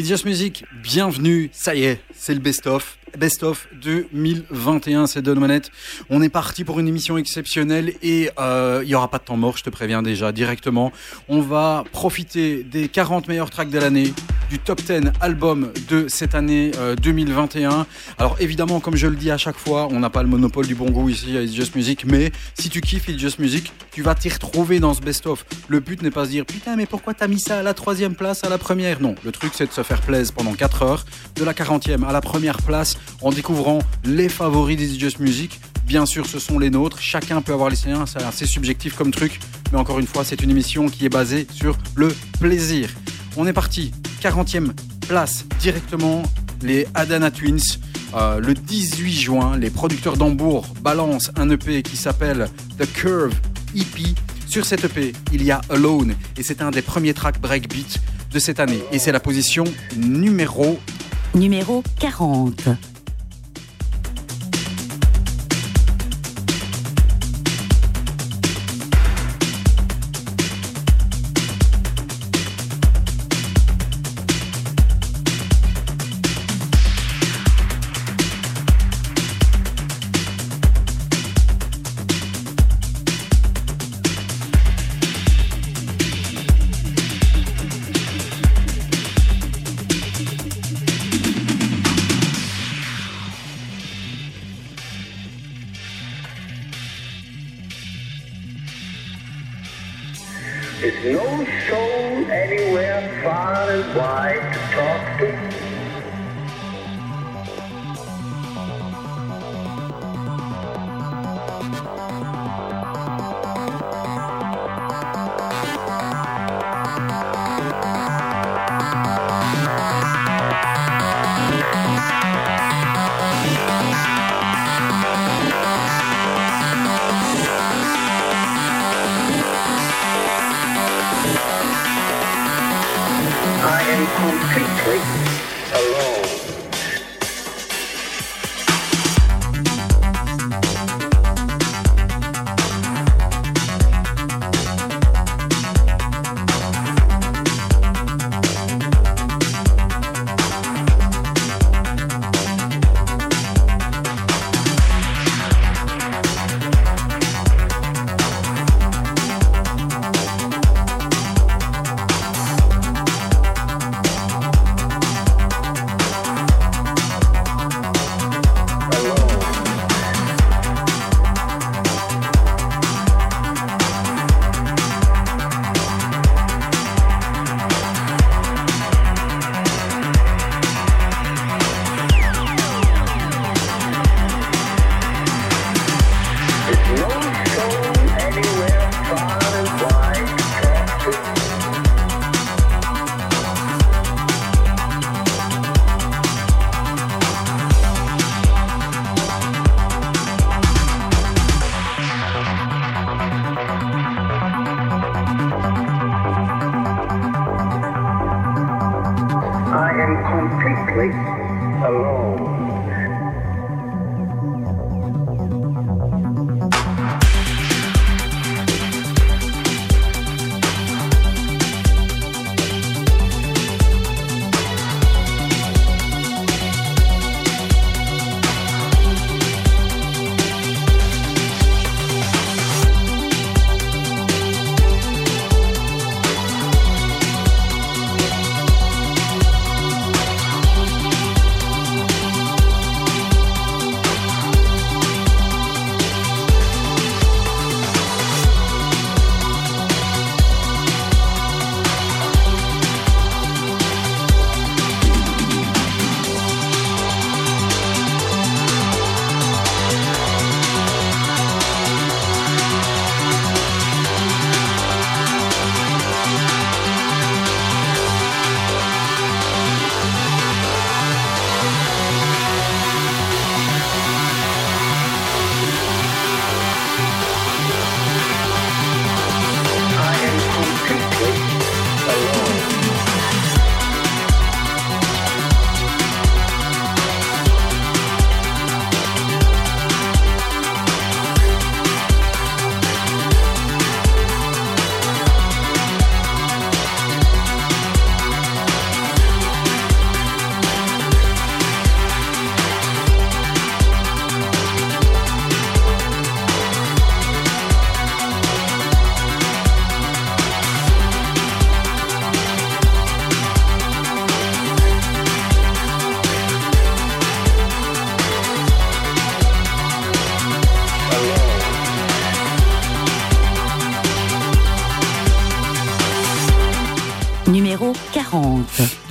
It's Music, bienvenue, ça y est, c'est le best-of. Best-of 2021, c'est Don Manette. On est parti pour une émission exceptionnelle et euh, il y aura pas de temps mort, je te préviens déjà directement. On va profiter des 40 meilleurs tracks de l'année, du top 10 album de cette année euh, 2021. Alors évidemment, comme je le dis à chaque fois, on n'a pas le monopole du bon goût ici à It's Just Music, mais si tu kiffes It's Just Music, tu vas t'y retrouver dans ce best-of. Le but n'est pas de se dire putain, mais pourquoi t'as mis ça à la troisième place, à la première? Non, le truc c'est de se faire plaisir pendant 4 heures, de la 40e à la première place, en découvrant les favoris d'It's Just Music. Bien sûr, ce sont les nôtres. Chacun peut avoir les siens. C'est assez subjectif comme truc. Mais encore une fois, c'est une émission qui est basée sur le plaisir. On est parti. 40e place directement. Les Adana Twins. Euh, le 18 juin, les producteurs d'Hambourg balancent un EP qui s'appelle The Curve EP. Sur cet EP, il y a Alone et c'est un des premiers tracks breakbeat de cette année. Et c'est la position numéro Numéro 40.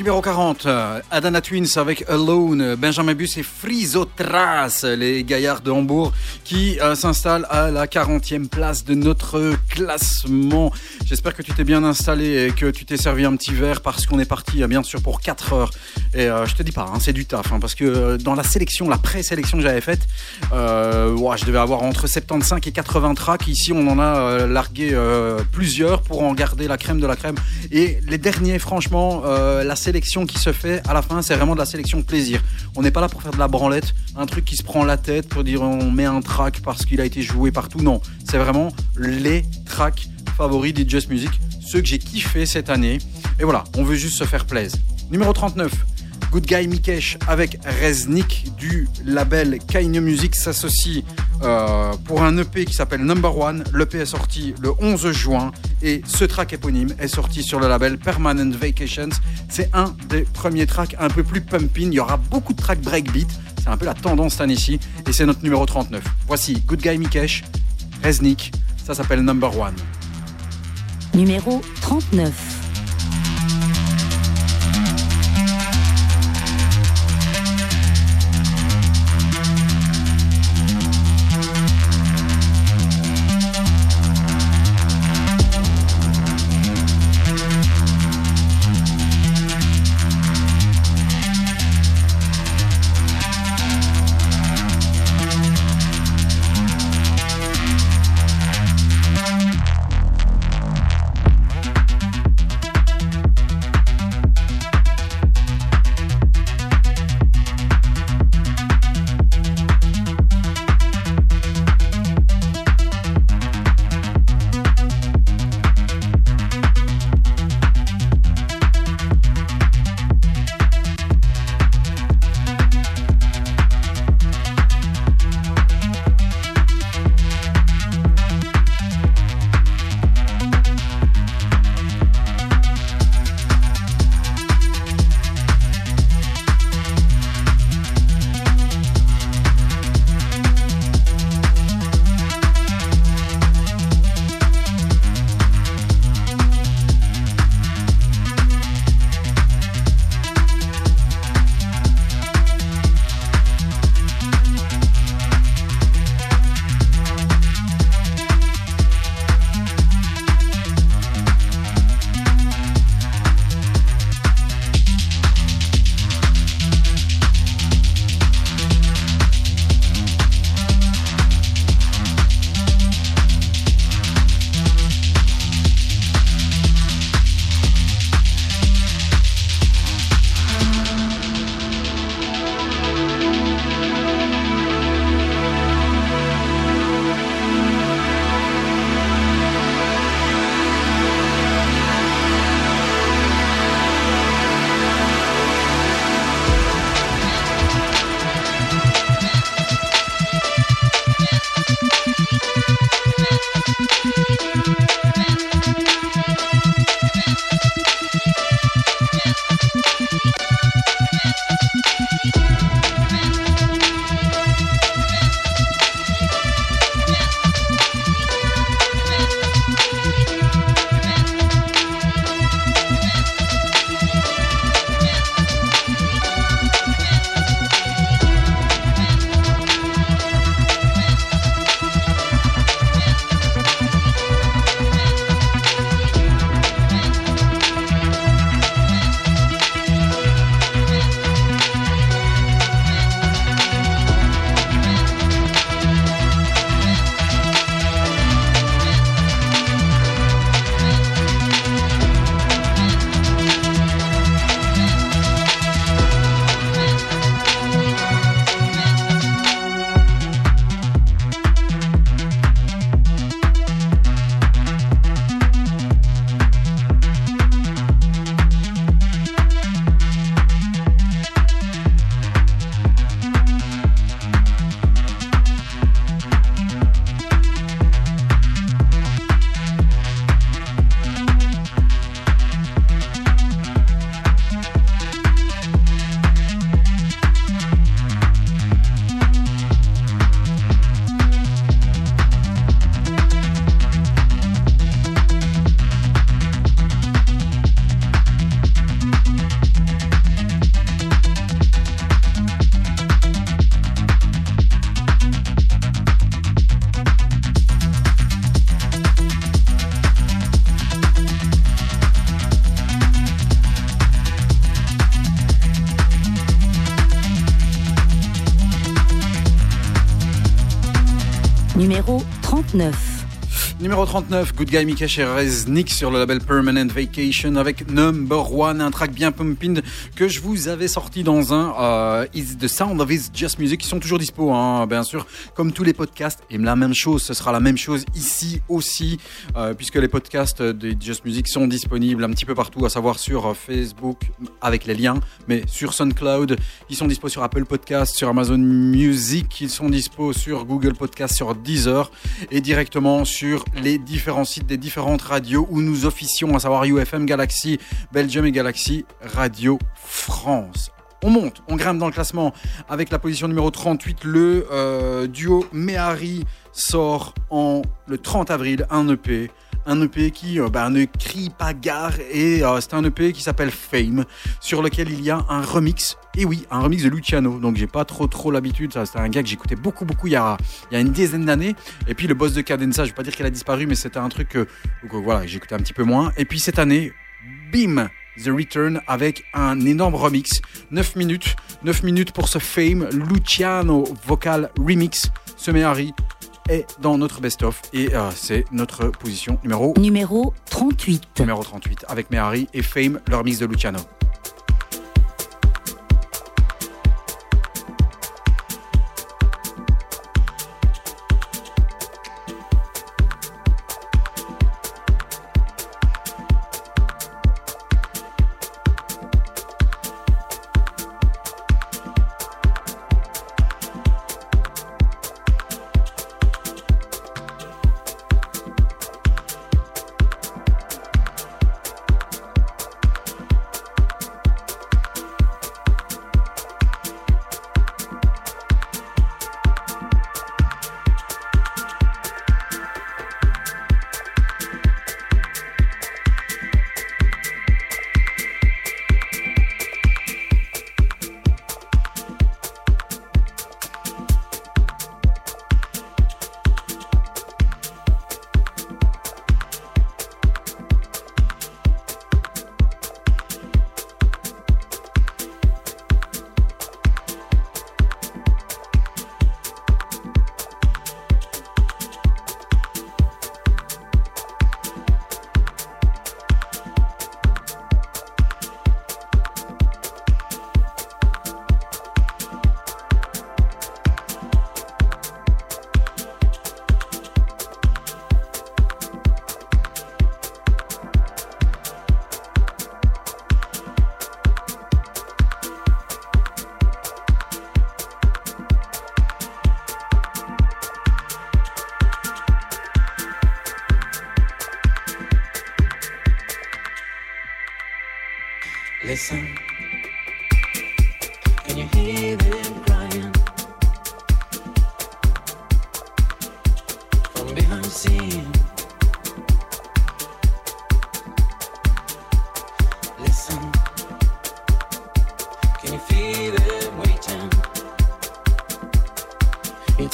Numéro 40, euh, Adana Twins avec Alone, Benjamin Bus et Frisotras, les gaillards de Hambourg, qui euh, s'installent à la 40e place de notre classement. J'espère que tu t'es bien installé et que tu t'es servi un petit verre parce qu'on est parti euh, bien sûr pour 4 heures. Et euh, je te dis pas, hein, c'est du taf, hein, parce que euh, dans la sélection, la pré-sélection que j'avais faite, euh, ouah, je devais avoir entre 75 et 80 tracks. Ici, on en a largué plusieurs pour en garder la crème de la crème. Et les derniers, franchement, la sélection qui se fait à la fin, c'est vraiment de la sélection plaisir. On n'est pas là pour faire de la branlette, un truc qui se prend la tête pour dire on met un track parce qu'il a été joué partout. Non, c'est vraiment les tracks favoris des Just Music, ceux que j'ai kiffé cette année. Et voilà, on veut juste se faire plaisir. Numéro 39. Good Guy Mikesh avec Reznik du label Kaine Music s'associe euh, pour un EP qui s'appelle Number One. L'EP est sorti le 11 juin et ce track éponyme est sorti sur le label Permanent Vacations. C'est un des premiers tracks un peu plus pumping. Il y aura beaucoup de tracks breakbeat. C'est un peu la tendance cette année-ci et c'est notre numéro 39. Voici Good Guy Mikesh, Reznik. Ça s'appelle Number One. Numéro 39. Numéro 39. Numéro 39, Good Guy Mikesh et Reznik sur le label Permanent Vacation avec Number One, un track bien pumping que je vous avais sorti dans un euh, Is the Sound of His Just Music qui sont toujours dispo, hein, bien sûr, comme tous les podcasts. Et la même chose, ce sera la même chose ici aussi, euh, puisque les podcasts de Just Music sont disponibles un petit peu partout, à savoir sur euh, Facebook avec les liens, mais sur SoundCloud, ils sont dispo sur Apple Podcast, sur Amazon Music, ils sont dispo sur Google Podcast, sur Deezer et directement sur les différents sites des différentes radios où nous officions, à savoir UFM Galaxy, Belgium et Galaxy Radio France. On monte, on grimpe dans le classement avec la position numéro 38. Le euh, duo Mehari sort en le 30 avril un EP. Un EP qui euh, bah, ne crie pas gare et euh, c'est un EP qui s'appelle Fame sur lequel il y a un remix. Et oui, un remix de Luciano. Donc j'ai pas trop trop l'habitude. C'était un gars que j'écoutais beaucoup beaucoup il y a, il y a une dizaine d'années. Et puis le boss de Cadenza, je vais pas dire qu'elle a disparu, mais c'était un truc que, voilà, j'écoutais un petit peu moins. Et puis cette année, bim, The Return avec un énorme remix. 9 minutes, 9 minutes pour ce Fame Luciano Vocal Remix. Ce Mehari est dans notre best-of et euh, c'est notre position numéro, Numéro 38. numéro 38 avec Mehari et Fame, leur mix de Luciano.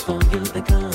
for you to.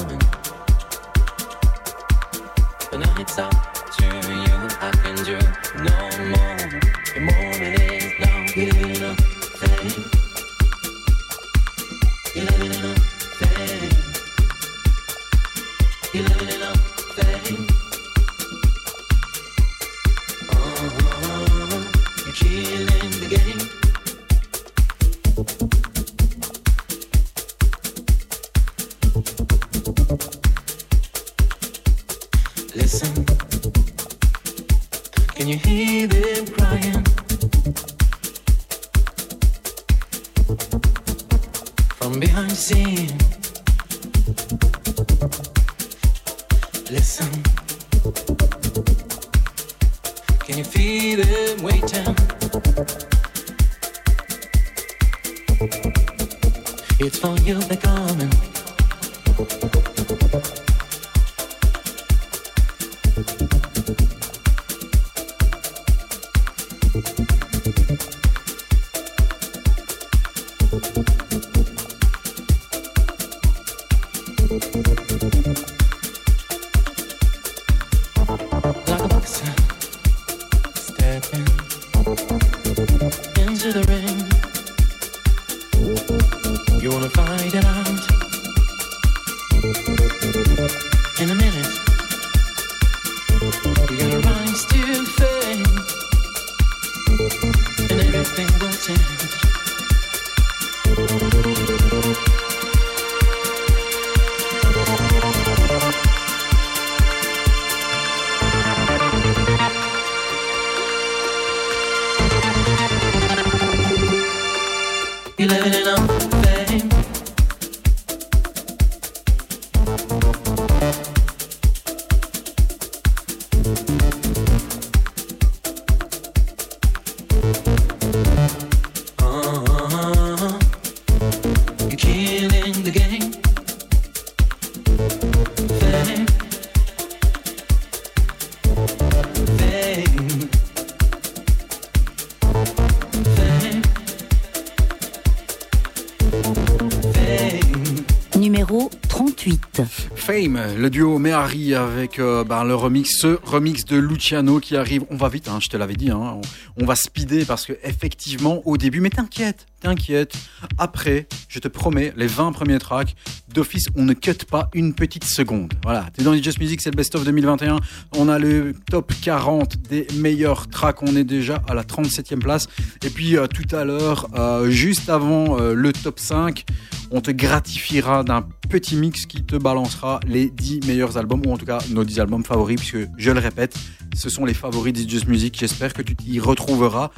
Le duo Mehari avec euh, ben, le remix, ce remix de Luciano qui arrive. On va vite, hein, je te l'avais dit, hein, on, va speeder parce que effectivement au début, mais t'inquiète, t'inquiète. Après, je te promets, les 20 premiers tracks, d'office, on ne cut pas une petite seconde. Voilà, t'es dans les Just Music, c'est le best of 2021. On a le top 40 des meilleurs tracks. On est déjà à la 37e place. Et puis euh, tout à l'heure, euh, juste avant le top 5, on te gratifiera d'un petit mix qui te balancera les 10 meilleurs albums, ou en tout cas nos 10 albums favoris, puisque je le répète, ce sont les favoris Just Music. J'espère que tu t'y retrouveras.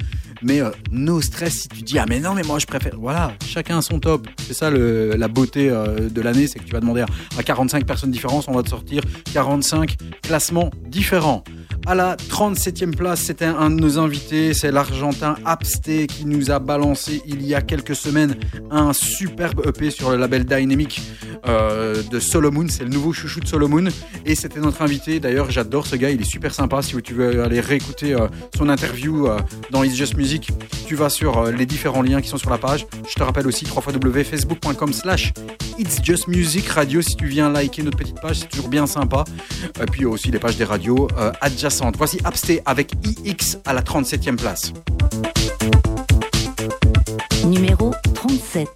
Mais euh, no stress si tu dis ah mais non mais moi je préfère. Voilà, chacun son top. C'est ça la beauté euh, de l'année, c'est que tu vas demander à, à 45 personnes différentes, on va te sortir 45 classements différents. À la 37e place, c'était un de nos invités, c'est l'Argentin Absté qui nous a balancé il y a quelques semaines un superbe EP sur le label Dynamic euh, de Solomon. C'est le nouveau chouchou de Solomon et c'était notre invité. D'ailleurs, j'adore ce gars, il est super sympa. Si tu veux aller réécouter euh, son interview euh, dans It's Just Music, tu vas sur les différents liens qui sont sur la page. Je te rappelle aussi www.facebook.com slash It's Just Music Radio si tu viens liker notre petite page, c'est toujours bien sympa. Et puis aussi les pages des radios adjacentes. Voici Absté avec IX à la 37e place. Numéro 37.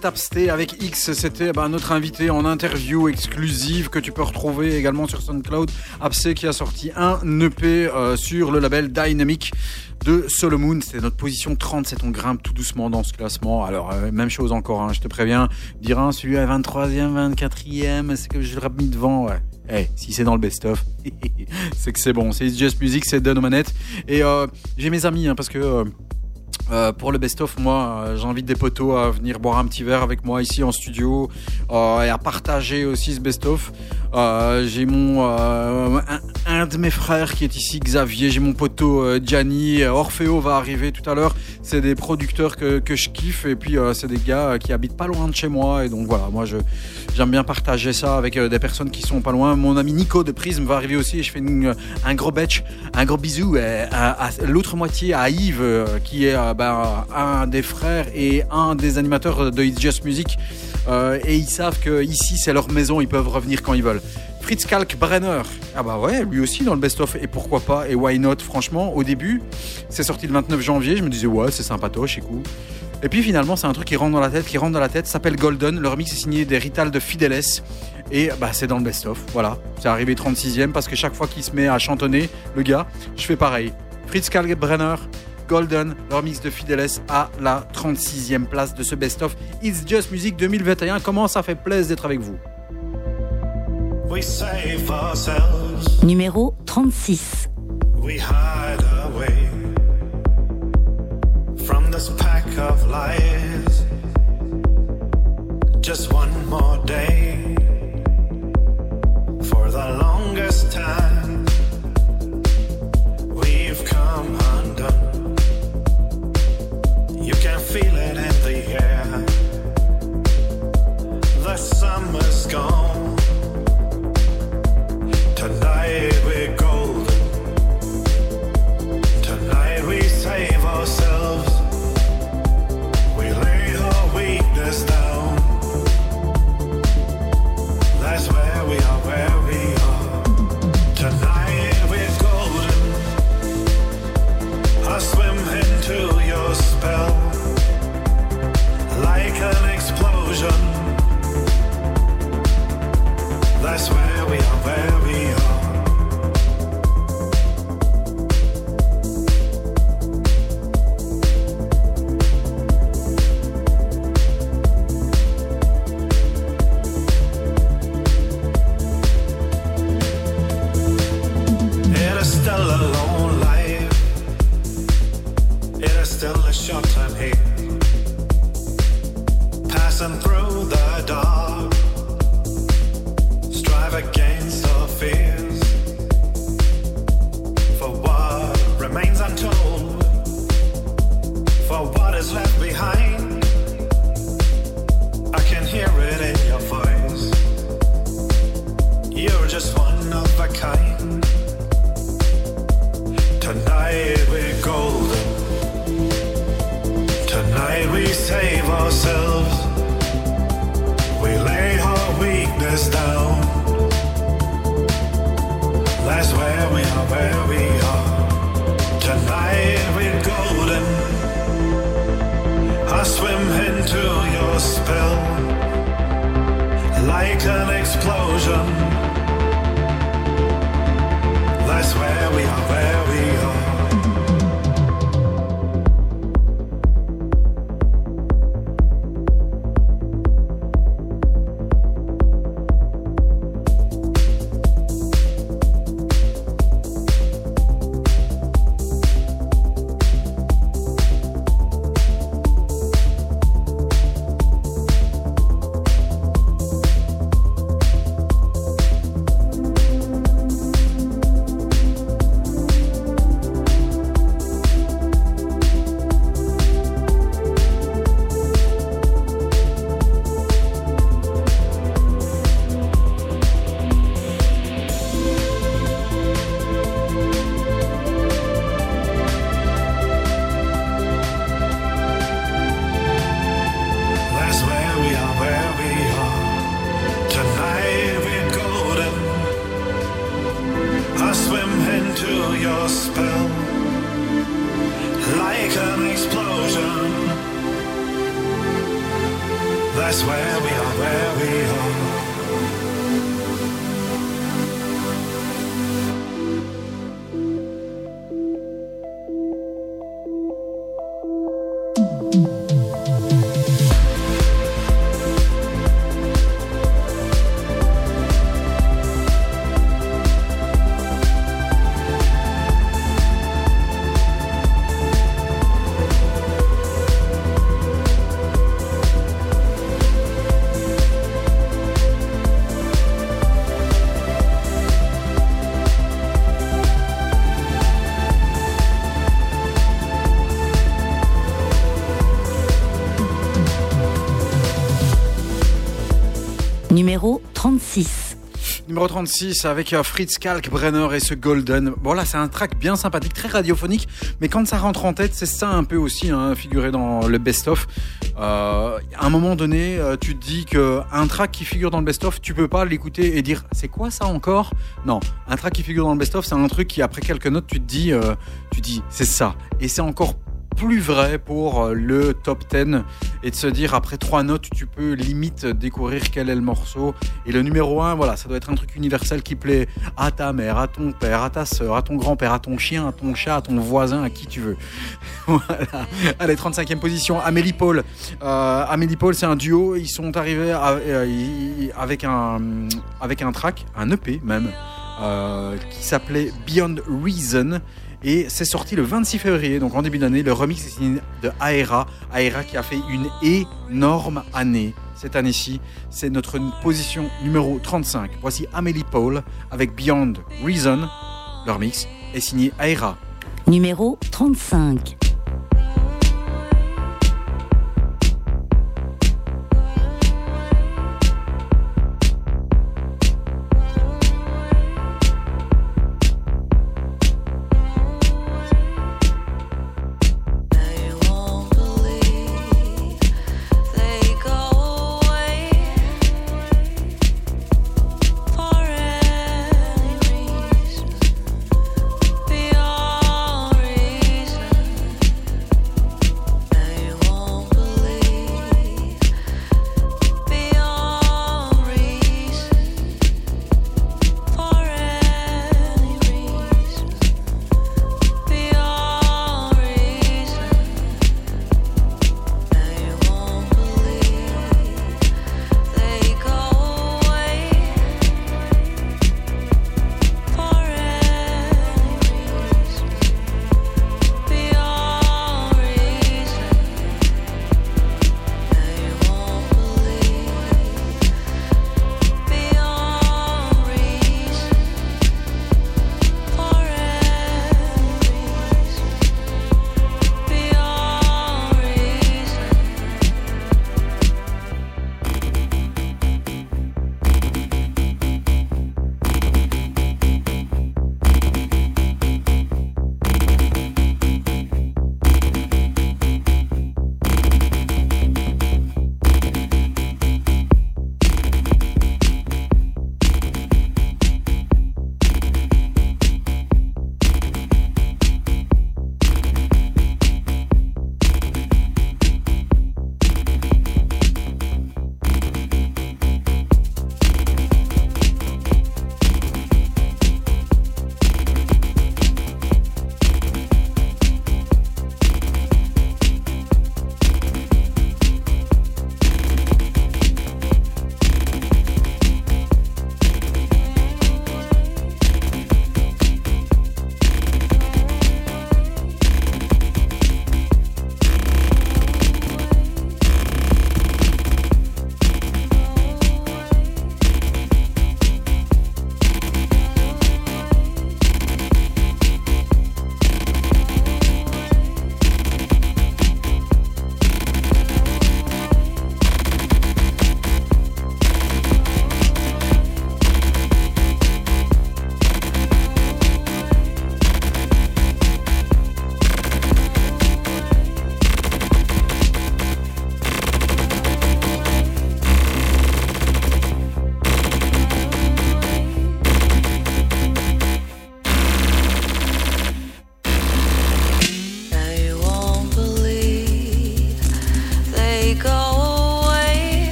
37 Absté avec X, c'était bah, notre invité en interview exclusive que tu peux retrouver également sur SoundCloud. Absté qui a sorti un EP euh, sur le label Dynamic de Solomon. C'était notre position 37. On grimpe tout doucement dans ce classement. Alors, euh, même chose encore, hein, je te préviens. Dire un, celui à 23e, 24e, c'est que je l'aurais mis devant? Ouais. Eh, si c'est dans le best-of, c'est que c'est bon. C'est Just Music, c'est Don Manette. Et euh, j'ai mes amis, hein, parce que euh, pour le best-of, moi, euh, j'invite des potos à venir boire un petit verre avec moi ici en studio euh, et à partager aussi ce best-of. Euh, j'ai mon euh, un, de mes frères qui est ici, Xavier. J'ai mon poteau euh, Gianni. Orfeo va arriver tout à l'heure. C'est des producteurs que, que je kiffe et puis c'est des gars qui habitent pas loin de chez moi et donc voilà, moi j'aime bien partager ça avec des personnes qui sont pas loin. Mon ami Nico de Prism va arriver aussi et je fais un gros batch, un gros bisou à, l'autre moitié à Yves qui est ben, un des frères et un des animateurs de It's Just Music et ils savent que ici c'est leur maison, ils peuvent revenir quand ils veulent. Fritz Kalk Brenner, ah bah ouais, lui aussi dans le best-of, et pourquoi pas, et why not, franchement, au début, c'est sorti le 29 janvier, je me disais ouais, c'est sympatoche, c'est cool. Et puis finalement, c'est un truc qui rentre dans la tête, qui rentre dans la tête, s'appelle Golden, le remix est signé des Rital de Fideles, et bah c'est dans le best-of, voilà. C'est arrivé 36ème, parce que chaque fois qu'il se met à chantonner, le gars, je fais pareil. Fritz Kalk Brenner, Golden, le remix de Fideles à la 36e place de ce best-of It's Just Music 2021. Comment ça fait plaisir d'être avec vous? Numéro 36. we hide away from this pack of lies. Just one more day for the longest time. We've come undone. You can feel it in the air. The summer's gone. Numéro 36 avec euh, Fritz Kalkbrenner et ce Golden. Bon là c'est un track bien sympathique, très radiophonique, mais quand ça rentre en tête, c'est ça un peu aussi, hein, figuré dans le best-of. Euh, à un moment donné, euh, tu te dis que un track qui figure dans le best-of, tu peux pas l'écouter et dire c'est quoi ça encore? Non, un track qui figure dans le best-of, c'est un truc qui après quelques notes, tu te dis, tu dis c'est ça. Et c'est encore plus vrai pour le top 10 et de se dire après trois notes tu peux limite découvrir quel est le morceau. Et le numéro 1 voilà ça doit être un truc universel qui plaît à ta mère à ton père à ta soeur à ton grand-père à ton chien à ton chat à ton voisin à qui tu veux. Voilà. Allez 35e position Amélie Paul. Euh, Amélie Paul c'est un duo. Ils sont arrivés euh, un avec un track un EP même euh, qui s'appelait Beyond Reason et c'est sorti le 26 février, donc en début d'année. Le remix est signé de Aera. Aera qui a fait une énorme année cette année-ci. C'est notre position numéro 35. Voici Amélie Paul avec Beyond Reason. Le remix est signé Aera. Numéro 35.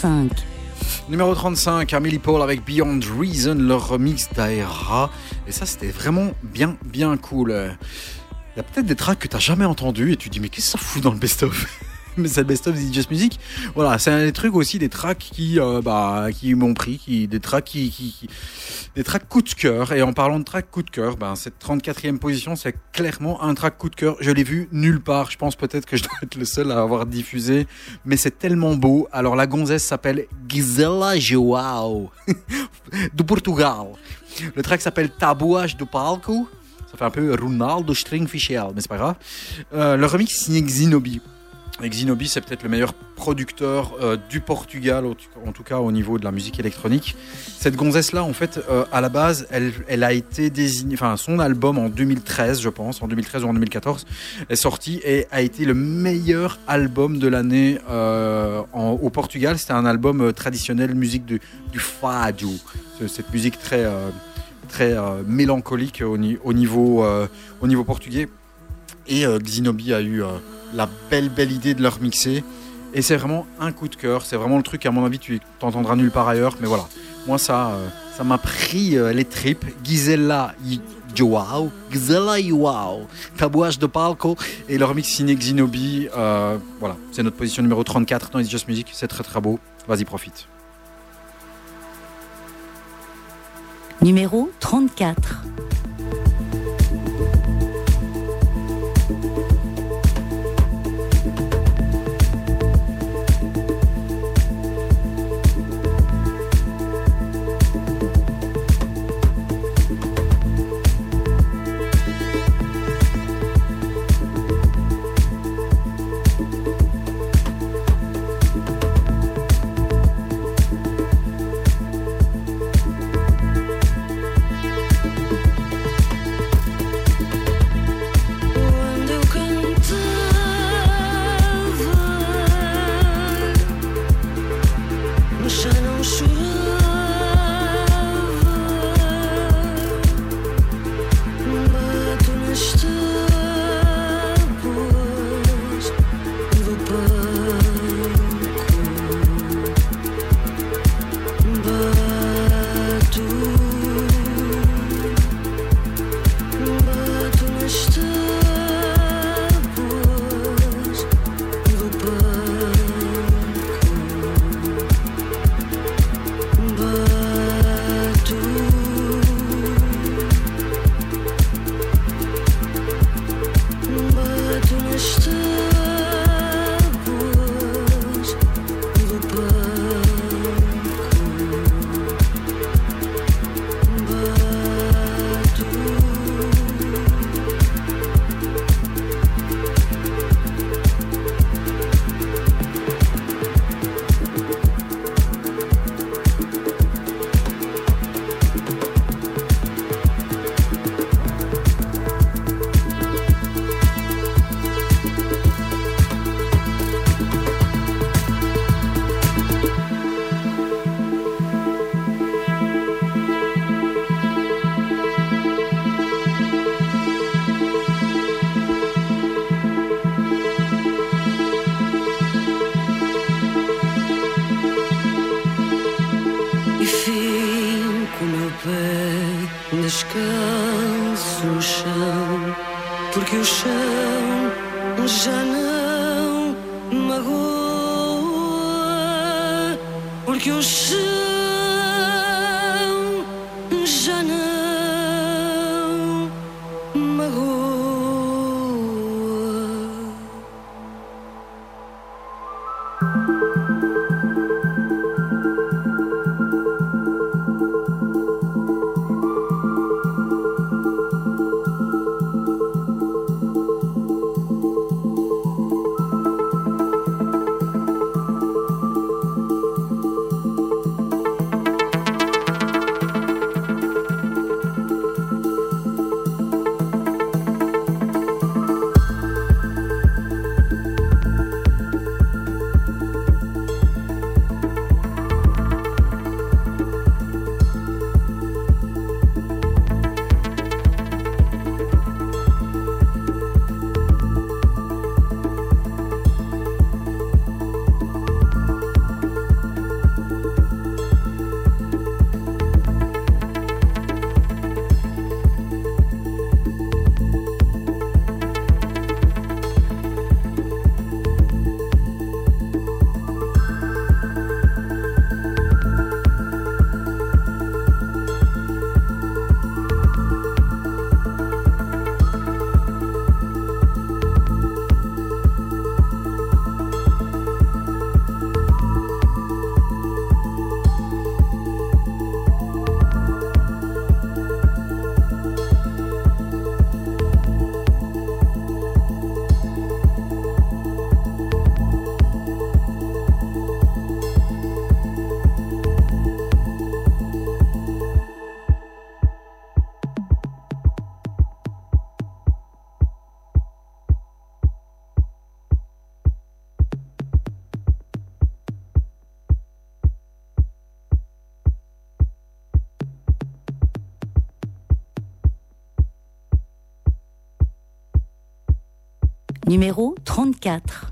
35. Numéro 35, Amelie Paul avec Beyond Reason, leur remix d'Aera. Et ça, c'était vraiment bien, bien cool. Il y a peut-être des tracks que tu n'as jamais entendus et tu te dis, mais qu'est-ce que ça fout dans le best-of? c'est le best-of de Just Music. Voilà, c'est un des trucs aussi, des tracks qui, euh, bah, qui m'ont pris, qui, des tracks qui, qui- qui- des tracks coup de cœur. Et en parlant de tracks coup de cœur, ben, cette 34e position, c'est clairement un track coup de cœur. Je l'ai vu nulle part. Je pense peut-être que je dois être le seul à avoir diffusé, mais c'est tellement beau. Alors, la gonzesse s'appelle Gisela Joao, de Portugal. Le track s'appelle Tabouage do Palco. Ça fait un peu Ronaldo Stringfischel, mais c'est pas grave. Euh, le remix signé Xinobi. Xinobi, c'est peut-être le meilleur producteur euh, du Portugal, en tout cas au niveau de la musique électronique. Cette gonzesse-là, en fait, euh, à la base, elle, elle a été désignée, enfin, son album en 2013, je pense, en 2013 ou en 2014, est sorti et a été le meilleur album de l'année euh, au Portugal. C'était un album traditionnel, musique du, du fado, cette musique très, très mélancolique au, ni- au niveau, au niveau portugais. Et euh, Xinobi a eu euh, la belle, belle idée de leur mixer. Et c'est vraiment un coup de cœur. C'est vraiment le truc, à mon avis, tu t'entendras nulle part ailleurs. Mais voilà, moi, ça euh, ça m'a pris les tripes. Gisela Joao, Gisela Joao, Tabouage de Palco et leur mix signé Xinobi. voilà, c'est notre position numéro 34 dans It's Just Music. C'est très, très beau. Vas-y, profite. Numéro 34. Numéro 34.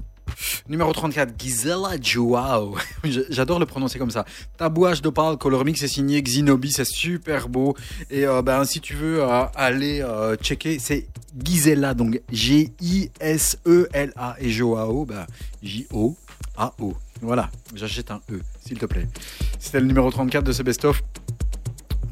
Numéro 34, Gisela Joao. J- J'adore le prononcer comme ça. Tabouage d'Opal, que le remix est signé Xinobi, c'est super beau. Et euh, ben, si tu veux euh, aller euh, checker, c'est Gisela, donc G-I-S-E-L-A. Et Joao, ben, J-O-A-O. Voilà, j'achète un E, s'il te plaît. C'était le numéro 34 de ce best-of.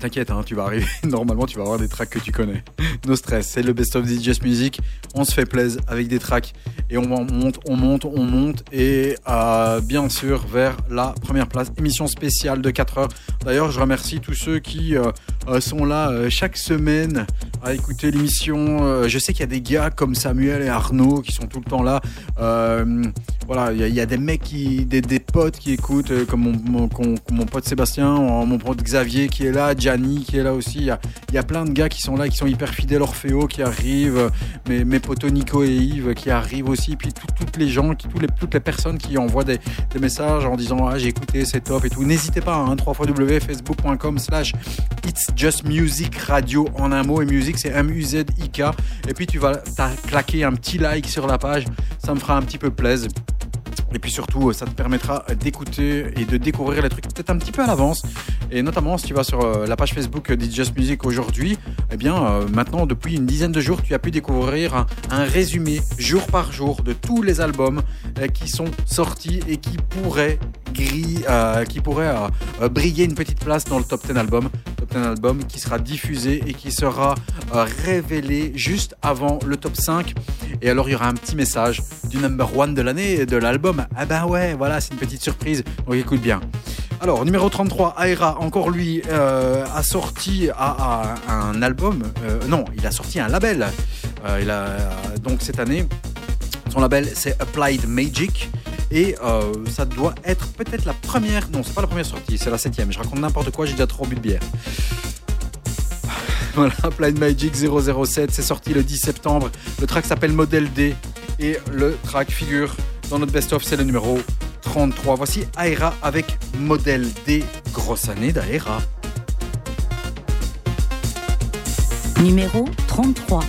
T'inquiète, hein, tu vas arriver. Normalement, tu vas avoir des tracks que tu connais. No stress, c'est le best of DJ Music. On se fait plaisir avec des tracks et on monte, on monte, on monte et euh, bien sûr vers la première place. Émission spéciale de 4 heures. D'ailleurs, je remercie tous ceux qui euh, euh, sont là chaque semaine à écouter l'émission. Euh, je sais qu'il y a des gars comme Samuel et Arnaud qui sont tout le temps là. Euh, voilà, il y, a- des mecs qui, des, potes qui écoutent, euh, comme mon, pote Sébastien, mon pote Xavier qui est là, Gianni qui est là aussi. Il y a, plein de gars qui sont là, qui sont hyper fidèles. Orfeo qui arrive, mes, potos Nico et Yves qui arrivent aussi. Puis tout- toutes les gens, qui, tous les, toutes les personnes qui envoient des, messages en disant ah j'ai écouté, c'est top et tout. N'hésitez pas, hein, 3 facebook.com slash It's Just Music Radio en un mot et musique c'est M-U-Z-I-K. Et puis tu vas claquer un petit like sur la page, ça me fera un petit peu plaisir. Et puis surtout, ça te permettra d'écouter et de découvrir les trucs peut-être un petit peu à l'avance. Et notamment, si tu vas sur euh, la page Facebook Just Music aujourd'hui, eh bien, euh, maintenant, depuis une dizaine de jours, tu as pu découvrir un, résumé jour par jour de tous les albums euh, qui sont sortis et qui pourraient, euh, qui pourraient briller une petite place dans le top 10 album. Top 10 album qui sera diffusé et qui sera révélé juste avant le top 5. Et alors, il y aura un petit message du number one de l'année de l'album. Ah ben ouais, voilà, c'est une petite surprise. Donc écoute bien. Alors, numéro 33, Aera, encore lui, euh, a sorti un album. euh, non, il a sorti un label. Euh, il a, donc cette année, son label c'est Applied Magic. Et ça doit être peut-être la première. Non, c'est pas la première sortie, c'est la septième. Je raconte n'importe quoi, j'ai déjà trop bu de bière. Voilà, Applied Magic 007, c'est sorti le 10 septembre. Le track s'appelle Model D et le track figure dans notre best-of, c'est le numéro 33. Voici Aera avec Model D. Grosse année d'Aera. Numéro 33.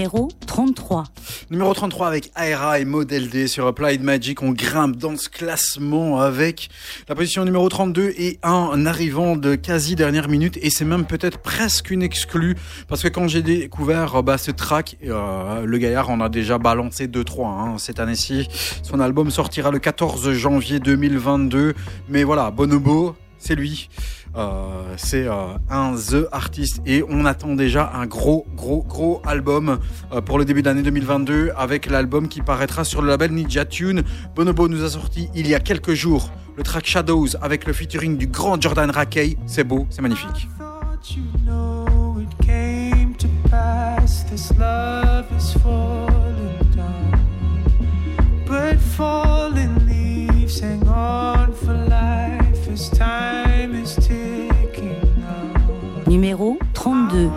Numéro 33. Numéro 33 avec Aera et Model D sur Applied Magic. On grimpe dans ce classement avec la position numéro 32 et un arrivant de quasi dernière minute. Et c'est même peut-être presque une exclue parce que quand j'ai découvert bah, ce track, euh, le gaillard en a déjà balancé 2-3 hein, cette année-ci. Son album sortira le 14 janvier 2022. Mais voilà, Bonobo, c'est lui. Euh, c'est euh, un The Artist et on attend déjà un gros gros gros album euh, pour le début d'année 2022 avec l'album qui paraîtra sur le label Ninja Tune. Bonobo nous a sorti il y a quelques jours le track Shadows avec le featuring du grand Jordan Rakey. C'est beau, c'est magnifique. Numéro 32.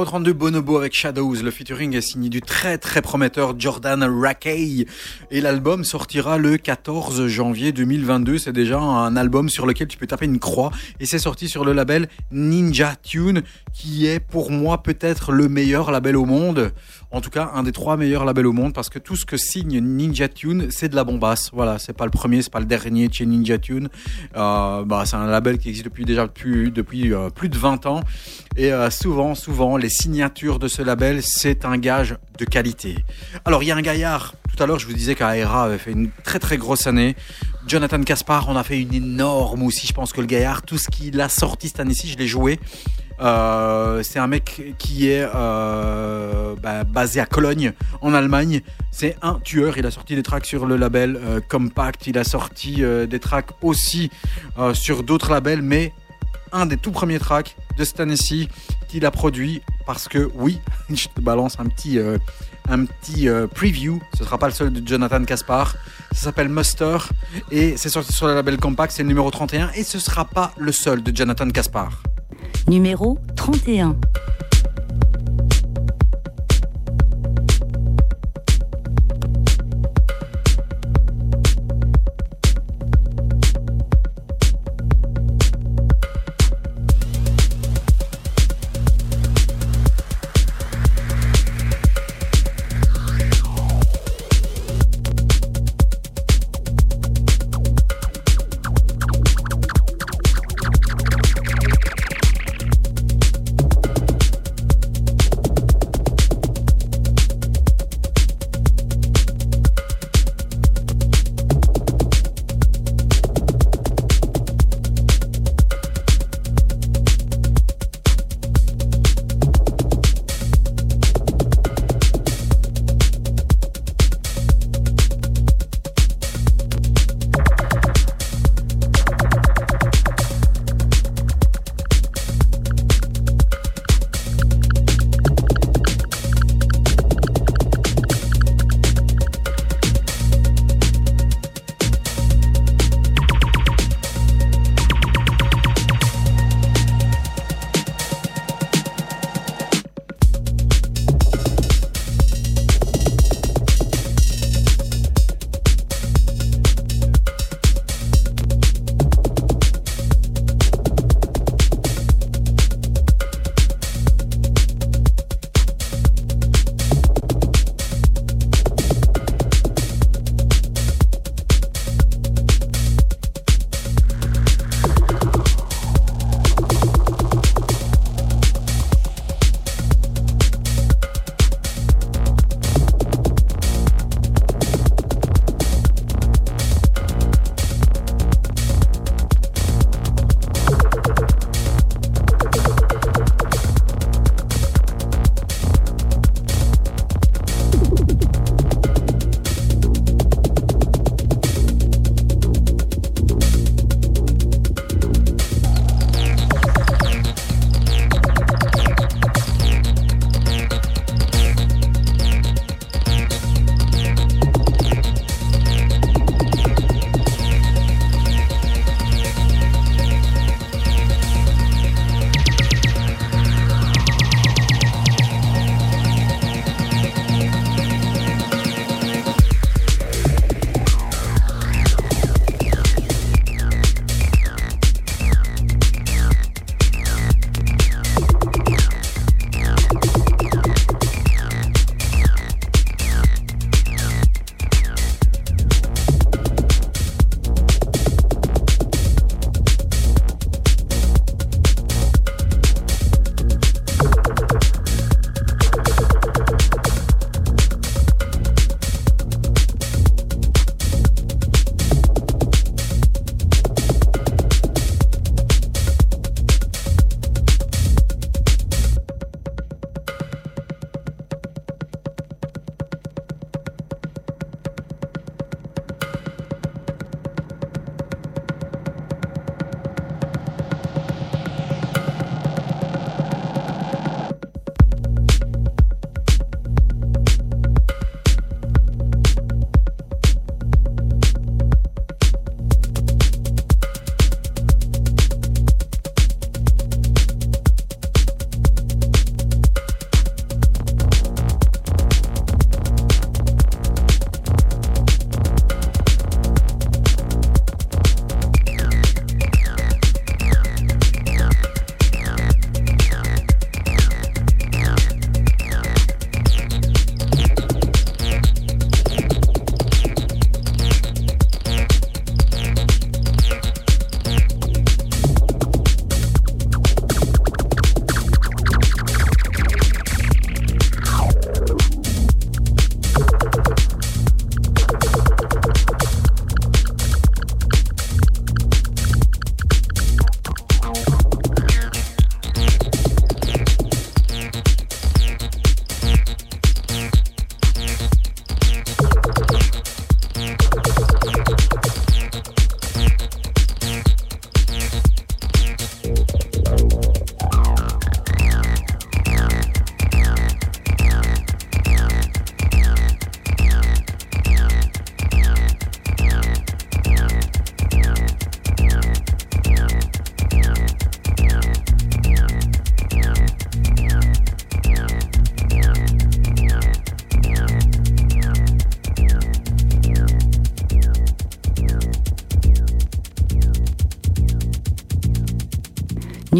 Numéro 32. Numéro 32, Bonobo avec Shadows. Le featuring est signé du très très prometteur Jordan Rakey. Et l'album sortira le 14 janvier 2022. C'est déjà un album sur lequel tu peux taper une croix. Et c'est sorti sur le label Ninja Tune, qui est pour moi peut-être le meilleur label au monde. En tout cas, un des trois meilleurs labels au monde parce que tout ce que signe Ninja Tune, c'est de la bombasse. Voilà, c'est pas le premier, c'est pas le dernier de chez Ninja Tune. Euh, bah, c'est un label qui existe depuis déjà depuis euh, plus de 20 ans. Et euh, souvent, souvent, les signatures de ce label, c'est un gage de qualité. Alors, il y a un gaillard. Tout à l'heure, je vous disais qu'Aera avait fait une très très grosse année. Jonathan Caspar, on a fait une énorme aussi. Je pense que le gaillard, tout ce qu'il a sorti cette année-ci, je l'ai joué. Euh, c'est un mec qui est euh, bah, basé à Cologne, en Allemagne. C'est un tueur. Il a sorti des tracks sur le label Compact. Il a sorti des tracks aussi sur d'autres labels, mais un des tout premiers tracks de année-ci qu'il a produit parce que oui, je te balance un petit euh, euh, preview. Ce sera pas le seul de Jonathan Caspar. Ça s'appelle Muster et c'est sorti sur le label Compact. C'est le numéro 31 et ce sera pas le seul de Jonathan Caspar. Numéro 31.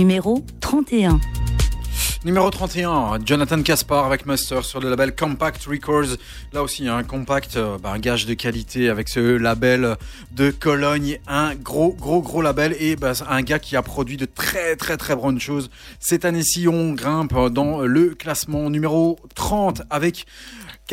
Numéro 31. Numéro 31, Jonathan Caspar avec Master sur le label Compact Records. Là aussi, un compact, euh, bah, un gage de qualité avec ce label de Cologne. Un gros, gros, gros label et bah, un gars qui a produit de très, très, très bonnes choses. Cette année-ci, on grimpe dans le classement numéro 30 avec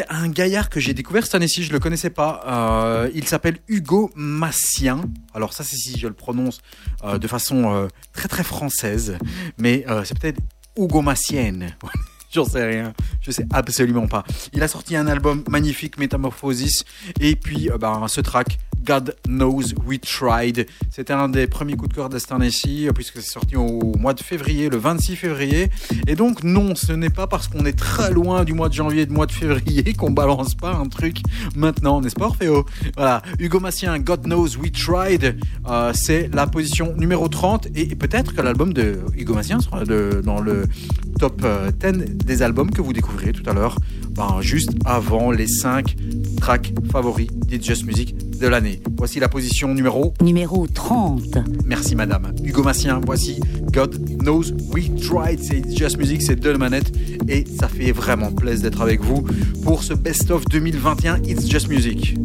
un gaillard que j'ai découvert cette année-ci, je le connaissais pas. Euh, il s'appelle Hugo Massien. Alors ça, c'est si je le prononce euh, de façon euh, très très française, mais c'est peut-être Hugo Massienne. J'en sais rien, je sais absolument pas. Il a sorti un album magnifique, Metamorphosis, et puis ben, ce track, God Knows We Tried. C'était un des premiers coups de cœur année-ci, puisque c'est sorti au mois de février, le 26 février. Et donc, non, ce n'est pas parce qu'on est très loin du mois de janvier et du mois de février qu'on balance pas un truc maintenant, n'est-ce pas, Orfeo? Voilà, Hugo Massien, God Knows We Tried, euh, c'est la position numéro 30, et peut-être que l'album de Hugo Massien sera dans le top euh, 10 des albums que vous découvrirez tout à l'heure, ben, juste avant les 5 tracks favoris des Just Music de l'année. Voici la position numéro. Numéro 30. Merci madame. Hugo Massien, voici God Knows We Tried. C'est Just Music, c'est deux manettes et ça fait vraiment plaisir d'être avec vous pour ce Best of 2021 It's Just Music.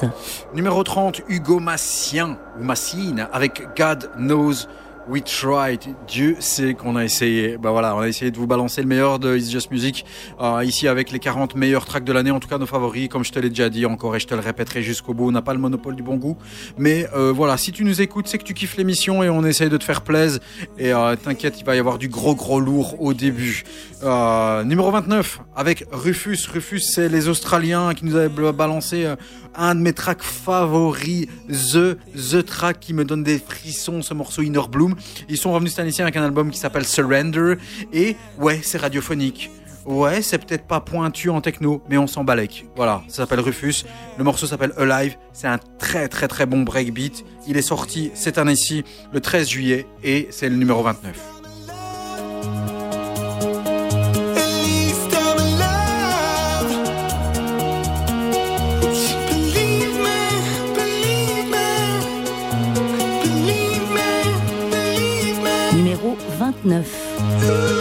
30. Numéro 30, Hugo Massien, ou Massine, avec God Knows We Tried. Dieu sait qu'on a essayé. Bah voilà, on a essayé de vous balancer le meilleur de It's Just Music, euh, ici avec les 40 meilleurs tracks de l'année, en tout cas nos favoris, comme je te l'ai déjà dit encore et je te le répéterai jusqu'au bout, on n'a pas le monopole du bon goût. Mais euh, voilà, si tu nous écoutes, c'est que tu kiffes l'émission et on essaye de te faire plaisir. Et euh, t'inquiète, il va y avoir du gros gros lourd au début. Euh, numéro 29, avec Rufus. Rufus, c'est les Australiens qui nous avaient balancé euh, un de mes tracks favoris, The, The Track, qui me donne des frissons, ce morceau Inner Bloom. Ils sont revenus cette année avec un album qui s'appelle Surrender. Et ouais, c'est radiophonique. Ouais, c'est peut-être pas pointu en techno, mais on s'en balèque. Voilà, ça s'appelle Rufus. Le morceau s'appelle Alive. C'est un très très très bon breakbeat. Il est sorti cette année-ci, le 13 juillet, et c'est le numéro 29. 9.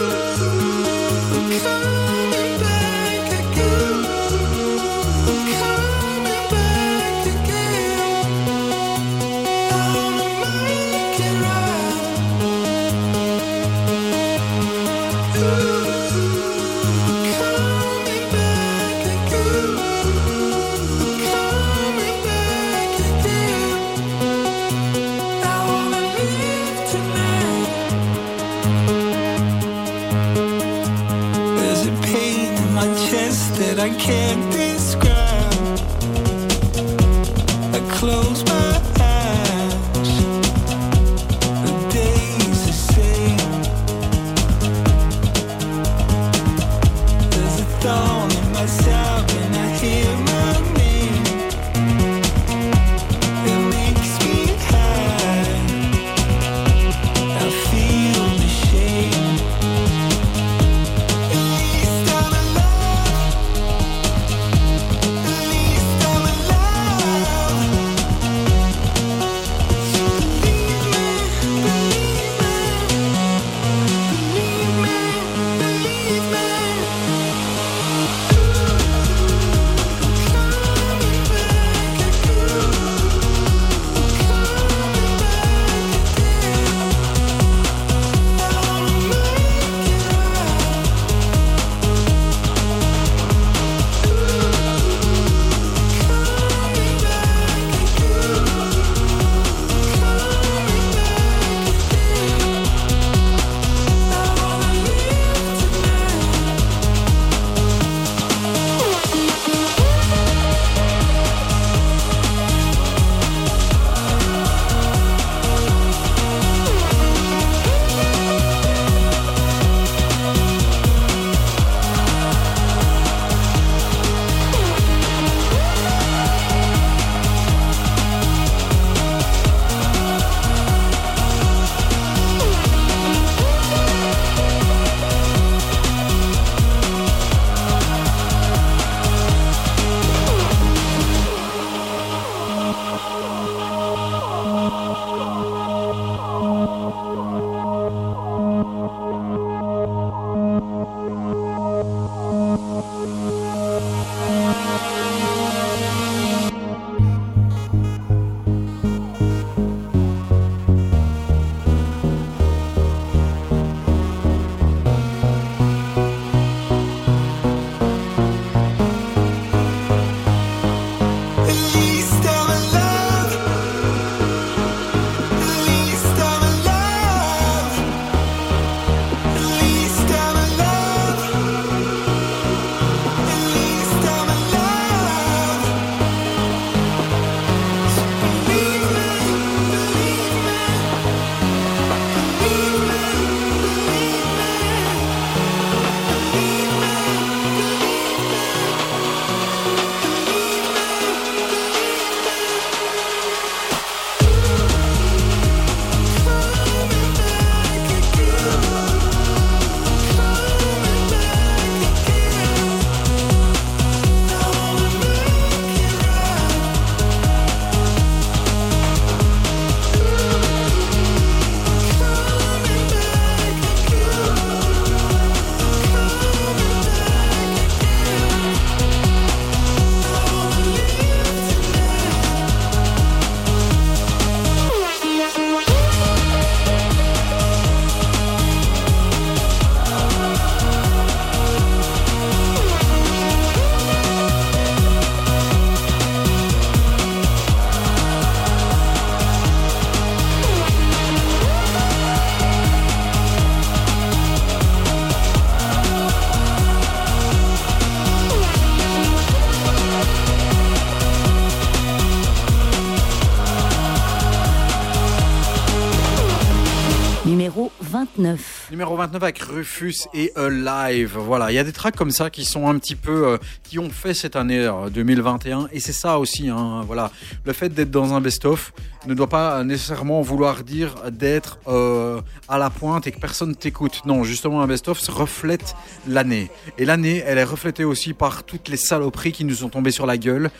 Numéro 29 avec Rufus et Alive. Voilà, il y a des tracks comme ça qui sont un petit peu, euh, qui ont fait cette année euh, 2021, et c'est ça aussi. Hein, voilà, le fait d'être dans un best-of ne doit pas nécessairement vouloir dire d'être euh, à la pointe et que personne t'écoute. Non, justement, un best-of reflète l'année, et l'année, elle est reflétée aussi par toutes les saloperies qui nous sont tombées sur la gueule,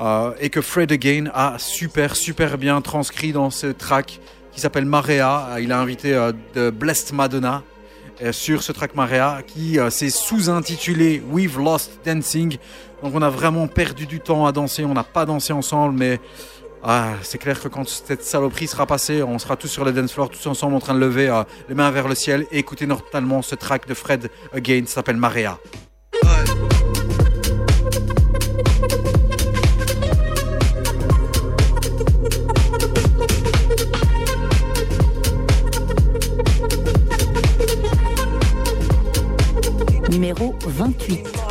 euh, et que Fred Again a super, super bien transcrit dans ce track qui s'appelle Marea. Il a invité euh, Blessed Madonna euh, sur ce track Marea qui euh, s'est sous-intitulé We've Lost Dancing. Donc on a vraiment perdu du temps à danser, on n'a pas dansé ensemble, mais c'est clair que quand cette saloperie sera passée, on sera tous sur le dance floor, tous ensemble en train de lever euh, les mains vers le ciel et écouter notamment ce track de Fred Again, ça s'appelle Marea. 28.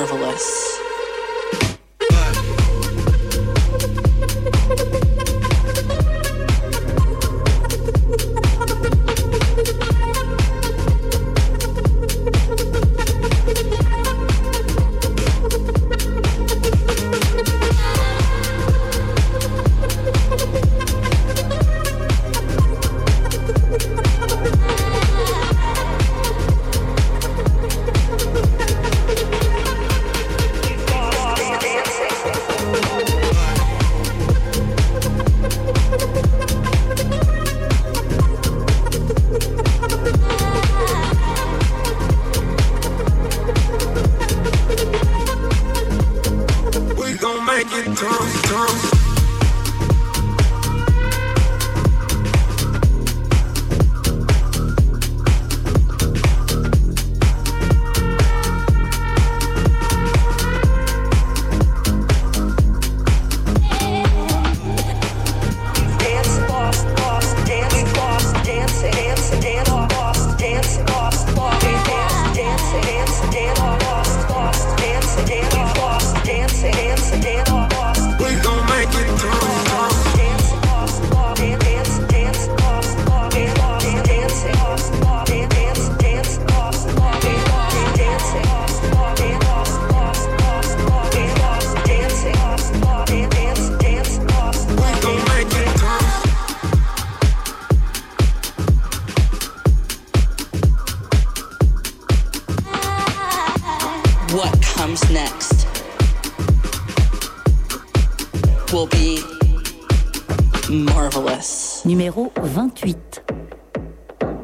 Marvelous.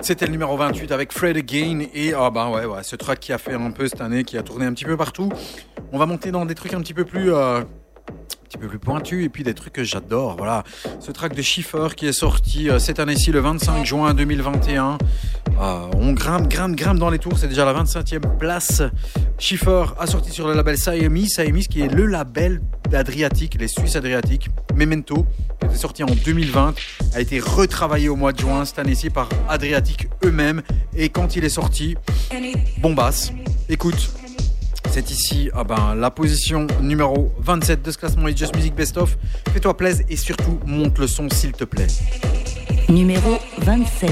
C'était le numéro 28 avec Fred Again et bah ouais, ce track qui a fait un peu cette année, qui a tourné un petit peu partout. On va monter dans des trucs un petit peu plus, euh, un petit peu plus pointus et puis des trucs que j'adore. Voilà, ce track de Schiffer qui est sorti euh, cette année-ci le 25 juin 2021. Euh, on grimpe, grimpe, grimpe dans les tours. C'est déjà la 25e place. Schiffer a sorti sur le label Siamese, Siamese qui est le label d'Adriatique, les Suisses Adriatiques. Memento, qui était sorti en 2020, a été retravaillé au mois de juin cette année-ci par Adriatique eux-mêmes. Et quand il est sorti, bombasse. Écoute, c'est ici ah ben, la position numéro 27 de ce classement It's Just Music Best Of. Fais-toi plaisir et surtout monte le son s'il te plaît. Numéro 27.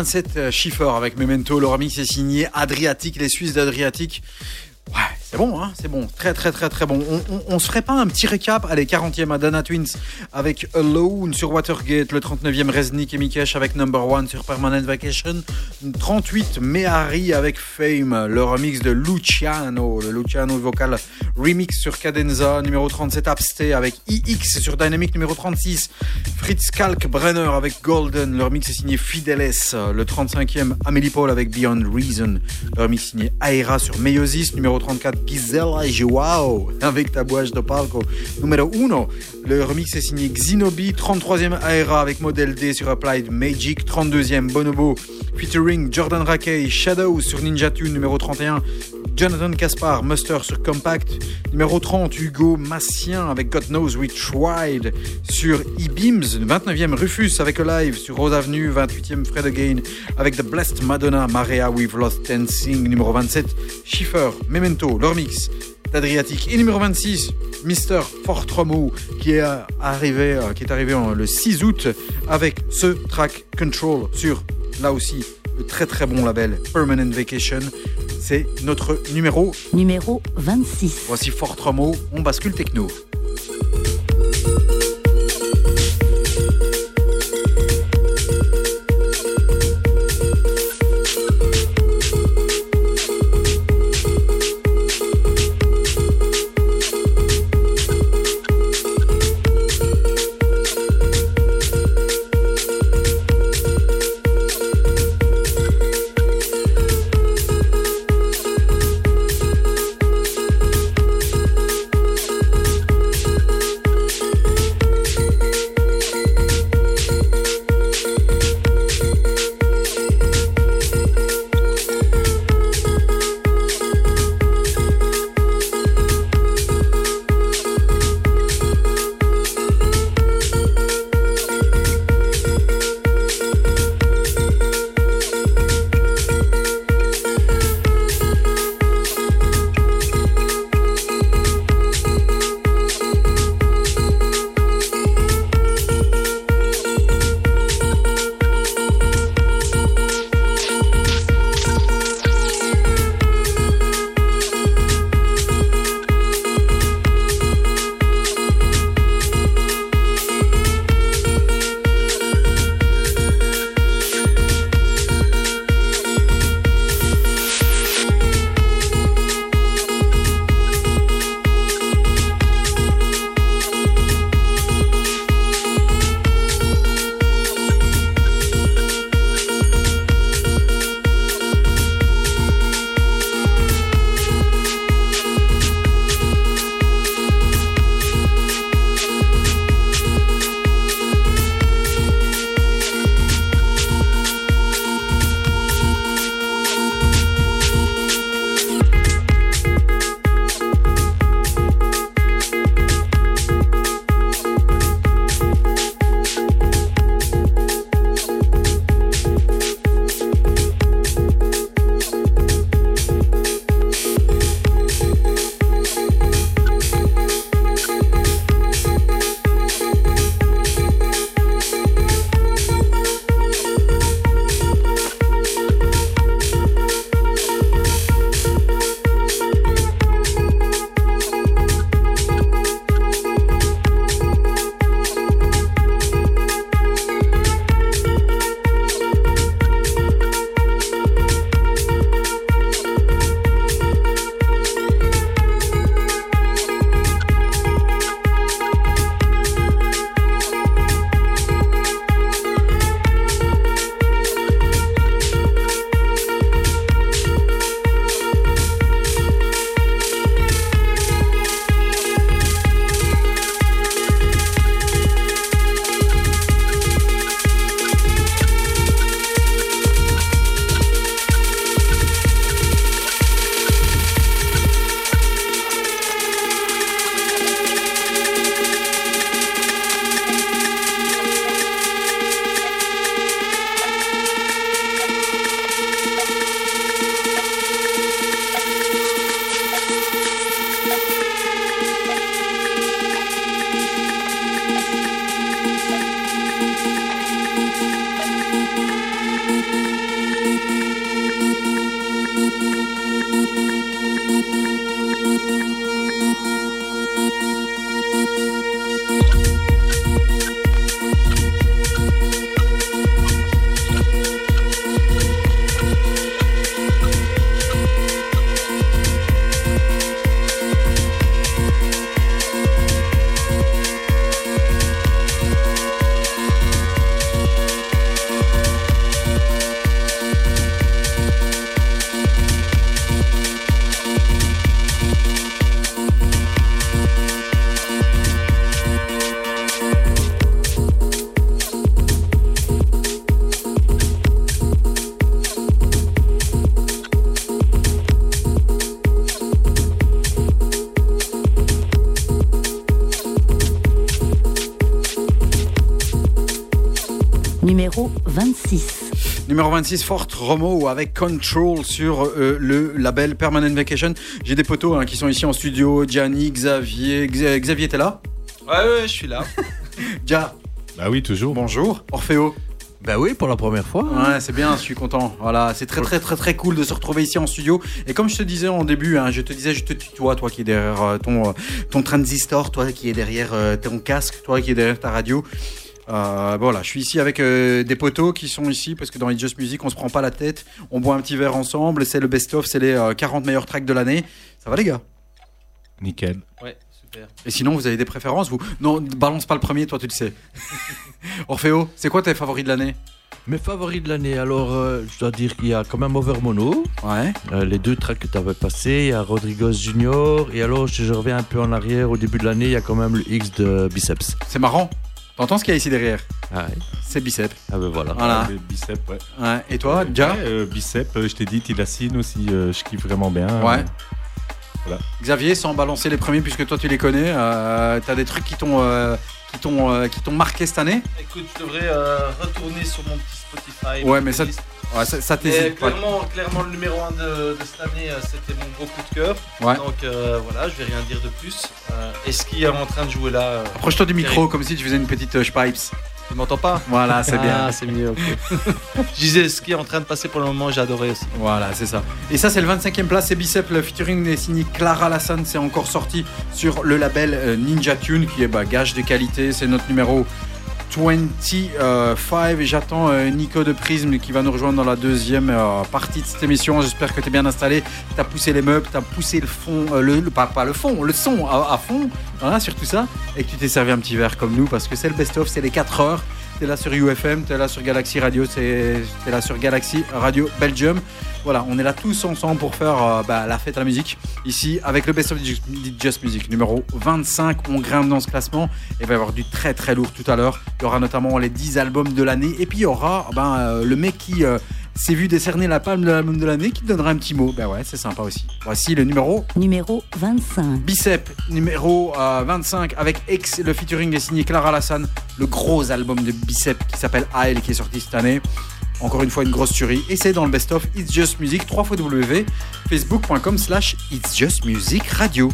27, euh, Schiffer avec Memento. Le remix est signé Adriatique, les Suisses d'Adriatique. Ouais, c'est bon, hein, c'est bon. Très, très, très, très bon. On, se ferait pas un petit récap? Allez, 40e Adana Twins avec Alone sur Watergate. Le 39e Resnick et Mikesh avec Number One sur Permanent Vacation. 38 Mehari avec Fame. Le remix de Luciano. Le Luciano vocal remix sur Cadenza. Numéro 37 Abstay avec IX sur Dynamic. Numéro 36 Fritz Kalk Brenner avec Golden. Le remix est signé Fideles. Le 35e Amélie Paul avec Beyond Reason. Le remix signé Aera sur Meiosis. Numéro 34 Pizella Joao avec Tabouage de Palco. Numéro 1 le remix est signé Xinobi. 33e Aera avec Model D sur Applied Magic. 32e Bonobo featuring Jordan Rakey Shadow sur Ninja Tune. Numéro 31 Jonathan Caspar, Muster sur Compact. Numéro 30, Hugo Massien avec God Knows We Tried sur E-Beams. 29e, Rufus avec Alive sur Rose Avenue. 28e, Fred Again avec The Blessed Madonna, Marea We've Lost Dancing. Numéro 27, Schiffer, Memento, leur mix d'Adriatique. Et numéro 26, Mr. Fortromo qui est arrivé, euh, qui est arrivé le 6 août avec ce track Control sur, là aussi, le très très bon label Permanent Vacation. C'est notre numéro. Numéro 26. Voici Fortromo, on bascule techno. Numéro 26, Fort Romo avec Control sur euh, le label Permanent Vacation. J'ai des potos hein, qui sont ici en studio. Gianni, Xavier. Xa- Xavier, t'es là? Ouais, ouais, je suis là. Dia. Bah oui, toujours. Bonjour. Orfeo. Bah oui, pour la première fois. Ouais, c'est bien, je suis content. Voilà, c'est très très très très cool de se retrouver ici en studio. Et comme je te disais en début, hein, je te disais, je te tutoie, toi qui es derrière euh, ton, euh, ton transistor, toi qui es derrière euh, ton casque, toi qui es derrière ta radio. Euh, voilà, je suis ici avec euh, des potos qui sont ici parce que dans It's Just Music, on se prend pas la tête, on boit un petit verre ensemble, c'est le best-of, c'est les euh, 40 meilleurs tracks de l'année. Ça va les gars? Nickel. Ouais, super. Et sinon, vous avez des préférences vous? Non, balance pas le premier, toi tu le sais. Orfeo, c'est quoi tes favoris de l'année? Mes favoris de l'année, alors euh, je dois dire qu'il y a quand même Over Mono. Ouais. Euh, les deux tracks que tu avais passés, il y a Rodriguez Junior. Et alors, si je reviens un peu en arrière, au début de l'année, il y a quand même le X de Biceps. C'est marrant. T'entends ce qu'il y a ici derrière Ah ouais. C'est Bicep. Ah ben voilà. Voilà. Le bicep, ouais. Ouais. Et toi, Ouais, euh, Bicep, euh, je t'ai dit, Tilacine aussi, euh, je kiffe vraiment bien. Ouais. Voilà. Xavier, sans balancer les premiers puisque toi tu les connais, euh, t'as des trucs qui t'ont euh, qui t'ont euh, qui t'ont marqué cette année? Écoute, je devrais euh, retourner sur mon petit Spotify. Ouais, mais ça, ouais, ça, ça t'hésite clairement, clairement, le numéro 1 de, de cette année, euh, c'était mon gros coup de cœur. Ouais. Donc euh, voilà, je vais rien dire de plus. Euh, et ce qui est en train de jouer là. euh, Approche-toi du micro comme si tu faisais une petite euh, pipes. Tu m'entends pas? Voilà, c'est bien. Ah, c'est mieux, ok. je disais, ce qui est en train de passer pour le moment, j'ai adoré aussi. Voilà, c'est ça. Et ça, c'est le 25e place, c'est Bicep. Le featuring est signé Clara Lassan. C'est encore sorti sur le label Ninja Tune, qui est bah, gage de qualité. C'est notre numéro 25. Et J'attends euh, Nico de Prism qui va nous rejoindre dans la deuxième euh, partie de cette émission. J'espère que tu es bien installé. Tu as poussé les meubles, tu as poussé le fond, euh, le, pas, le fond, le son à, fond. Voilà, sur tout ça. Et que tu t'es servi un petit verre comme nous parce que c'est le best-of, c'est les 4 heures. T'es là sur UFM, t'es là sur Galaxy Radio, t'es là sur Galaxy Radio Belgium. Voilà, on est là tous ensemble pour faire euh, bah, la fête à la musique. Ici, avec le Best of Just Music numéro 25, on grimpe dans ce classement. Et il va y avoir du très très lourd tout à l'heure. Il y aura notamment les 10 albums de l'année. Et puis il y aura ben, euh, le mec qui euh, s'est vu décerner la palme de l'album de l'année qui te donnera un petit mot. Ben ouais, c'est sympa aussi. Voici le numéro Numéro 25. Bicep numéro euh, 25 avec X. Le featuring est signé Clara Lassan. Le gros album de Bicep qui s'appelle AL qui est sorti cette année. Encore une fois, une grosse tuerie. Et c'est dans le best-of It's Just Music, 3 W, facebook.com slash It's Just Music Radio.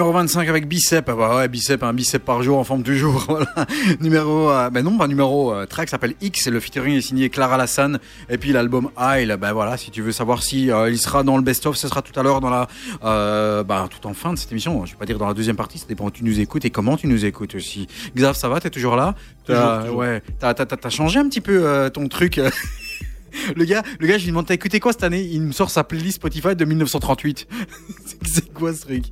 Numéro 25 avec Bicep. Ah bah ouais, Bicep, un bicep par jour en forme du jour. Voilà. Numéro, euh, ben non, pas numéro euh, track s'appelle X. Et le featuring est signé Clara Lassan. Et puis l'album Isle. Ben voilà, si tu veux savoir si euh, il sera dans le best-of, ce sera tout à l'heure dans la, bah, tout en fin de cette émission. Je vais pas dire dans la deuxième partie. Ça dépend où tu nous écoutes et comment tu nous écoutes aussi. Xav, ça va? T'es toujours là? Toujours, toujours. Ouais. T'as, t'as, t'as- t'as changé un petit peu ton truc? Le gars, le gars, je lui demande, t'as écouté quoi cette année? Il me sort sa playlist Spotify de 1938. C'est quoi ce truc?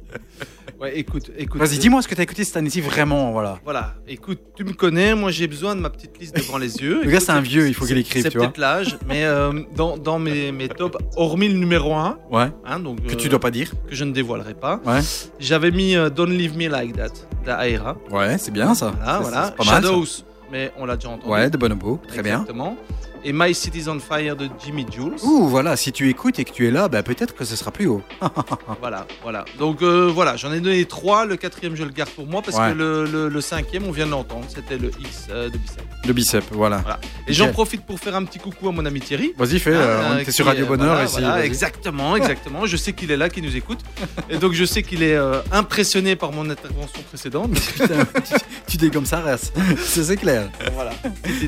Écoute, écoute. Vas-y, dis-moi ce que t'as écouté cette année-ci vraiment, voilà. Voilà, écoute, tu me connais, moi j'ai besoin de ma petite liste devant les yeux. Le gars, c'est un vieux, il faut c'est- qu'il écrive, C'est tu vois. peut-être l'âge, mais euh, dans, dans mes, mes tops, hormis le numéro 1, Ouais. hein, donc, Que euh, tu dois pas dire. que je ne dévoilerai pas, Ouais. j'avais mis euh, Don't Leave Me Like That d'Aera. Ouais, c'est bien ça. Voilà, C'est- voilà. c'est pas mal, ça. Shadows, mais on l'a déjà entendu. Ouais, de Bonobo, très bien. Exactement. Et My City's on Fire de Jimmy Jules. Ouh, voilà, si tu écoutes et que tu es là, bah peut-être que ce sera plus haut. Voilà, voilà. Donc euh, voilà, j'en ai donné trois. Le quatrième, je le garde pour moi parce Ouais. que le, le- le cinquième, on vient de l'entendre. C'était le X euh, de Bicep. Le bicep, voilà. Voilà. Et j'en profite pour faire un petit coucou à mon ami Thierry. Vas-y, fais, euh, on était sur Radio Bonheur voilà, ici, voilà, exactement, exactement. Je sais qu'il est là, qu'il nous écoute. Et donc je sais qu'il est impressionné par mon intervention précédente. Putain, tu, tu dis comme ça. C'est c'est clair. voilà.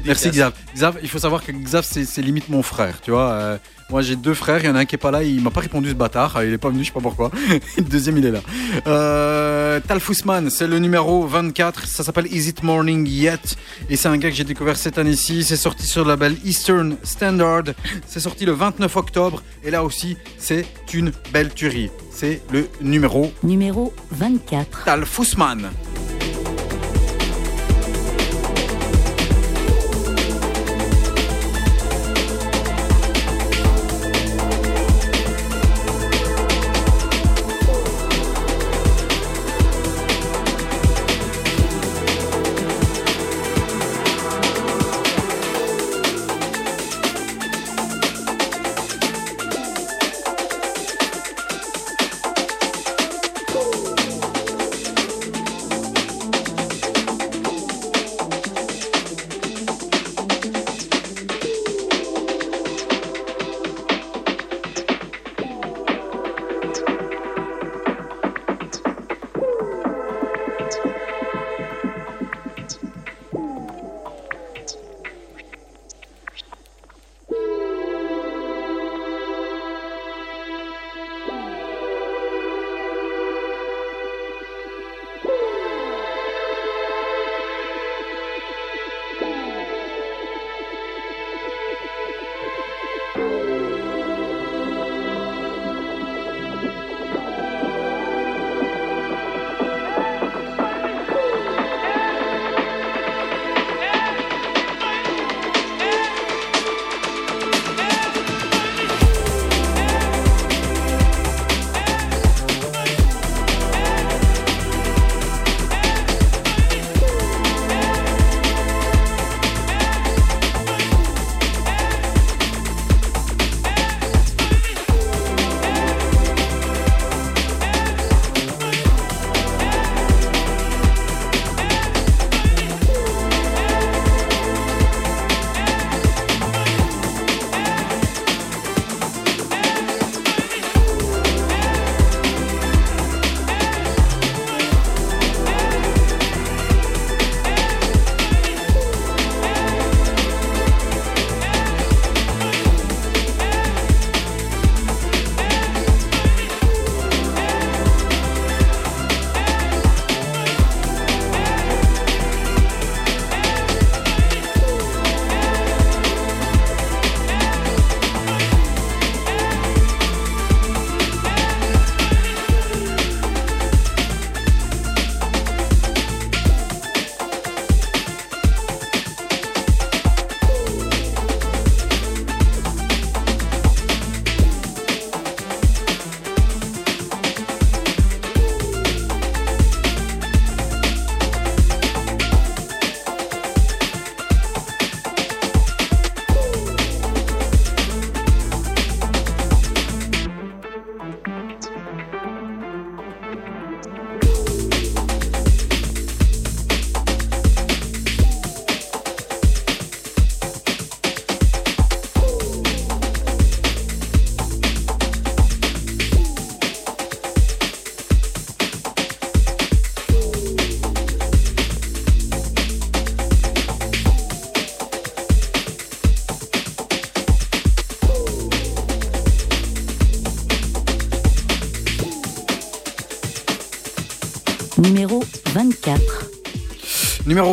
Merci Xav. Xav, il faut savoir que Xav, c'est limite mon frère, tu vois. euh, moi, j'ai deux frères, il y en a un qui est pas là, il m'a pas répondu ce bâtard, euh, il est pas venu, je sais pas pourquoi. le deuxième, il est là. Euh, Tal Fussman, c'est le numéro 24, ça s'appelle Is It Morning Yet? Et c'est un gars que j'ai découvert cette année-ci, c'est sorti sur le label Eastern Standard, c'est sorti le 29 octobre, et là aussi, c'est une belle tuerie. C'est le numéro Numéro 24. Tal Fussman.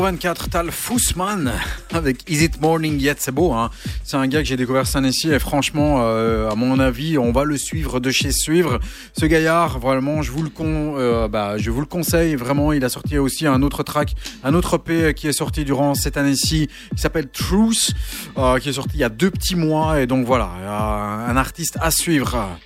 24, Tal Fussman avec Is It Morning Yet? C'est beau, hein C'est un gars que j'ai découvert cette année-ci et franchement, euh, à mon avis, on va le suivre de chez suivre. Ce gaillard, vraiment, je vous le con, euh, bah, je vous le conseille. Vraiment, il a sorti aussi un autre track, un autre EP qui est sorti durant cette année-ci, qui s'appelle Truth, euh, qui est sorti il y a deux petits mois. Et donc voilà, un artiste à suivre.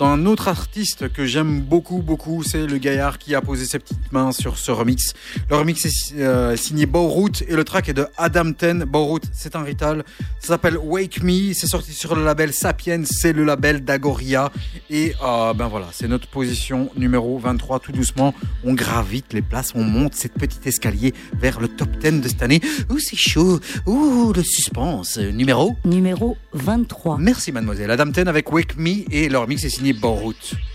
Dans un autre artiste que j'aime beaucoup, beaucoup, c'est le gaillard qui a posé ses petites mains sur ce remix. Le remix est euh, signé Bowroot et le track est de Adam Ten. Bowroot, c'est un rital. Ça s'appelle Wake Me. C'est sorti sur le label Sapiens. C'est le label d'Agoria. Et euh, ben voilà, c'est notre position numéro 23. Tout doucement, on gravite les places. On monte cette petite escalier vers le top 10 de cette année. Ouh, c'est chaud. Ouh, le suspense. Numéro? Numéro 23. Merci mademoiselle. Adam Ten avec Wake Me et leur mix est signé Bowroot. Thank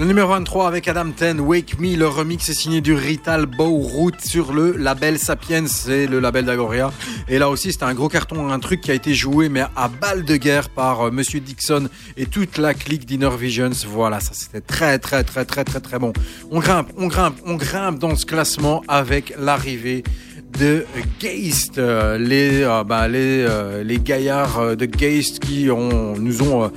Le numéro 23 avec Adam Ten, Wake Me, le remix est signé du Rital Bow Root sur le label Sapiens, c'est le label d'Agoria. Et là aussi, c'était un gros carton, un truc qui a été joué, mais à balle de guerre par euh, Monsieur Dixon et toute la clique d'Inner Visions. Voilà, ça c'était très, très, très, très, très, très bon. On grimpe, on grimpe, on grimpe dans ce classement avec l'arrivée de Geist, euh, les, euh, bah, les, euh, les gaillards de Geist qui nous ont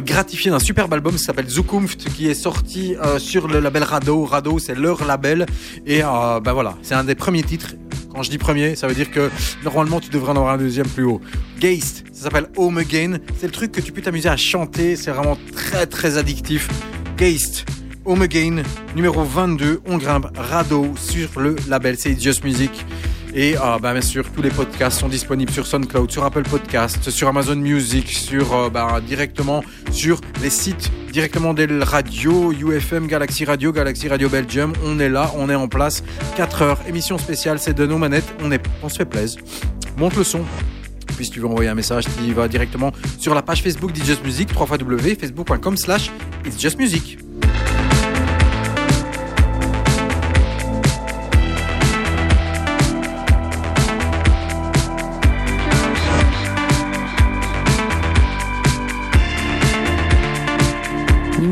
gratifié d'un superbe album qui s'appelle Zukunft qui est sorti euh, sur le label Rado. Rado, c'est leur label et euh, bah voilà, c'est un des premiers titres. Quand je dis premier, ça veut dire que normalement tu devrais en avoir un deuxième plus haut. Geist, ça s'appelle Home Again. C'est le truc que tu peux t'amuser à chanter. C'est vraiment très très addictif. Geist, Home Again, numéro 22. On grimpe Rado sur le label C'est Just Music. Et euh, bah, bien sûr, tous les podcasts sont disponibles sur SoundCloud, sur Apple Podcasts, sur Amazon Music, sur euh, bah, directement sur les sites directement des radios, UFM, Galaxy Radio, Galaxy Radio Belgium. On est là, on est en place. 4 heures, émission spéciale, c'est de nos manettes. On, est, on se fait plaisir. Monte le son. Puis si tu veux envoyer un message, tu vas directement sur la page Facebook d'It's Just Music, www.facebook.com slash It's Just Music.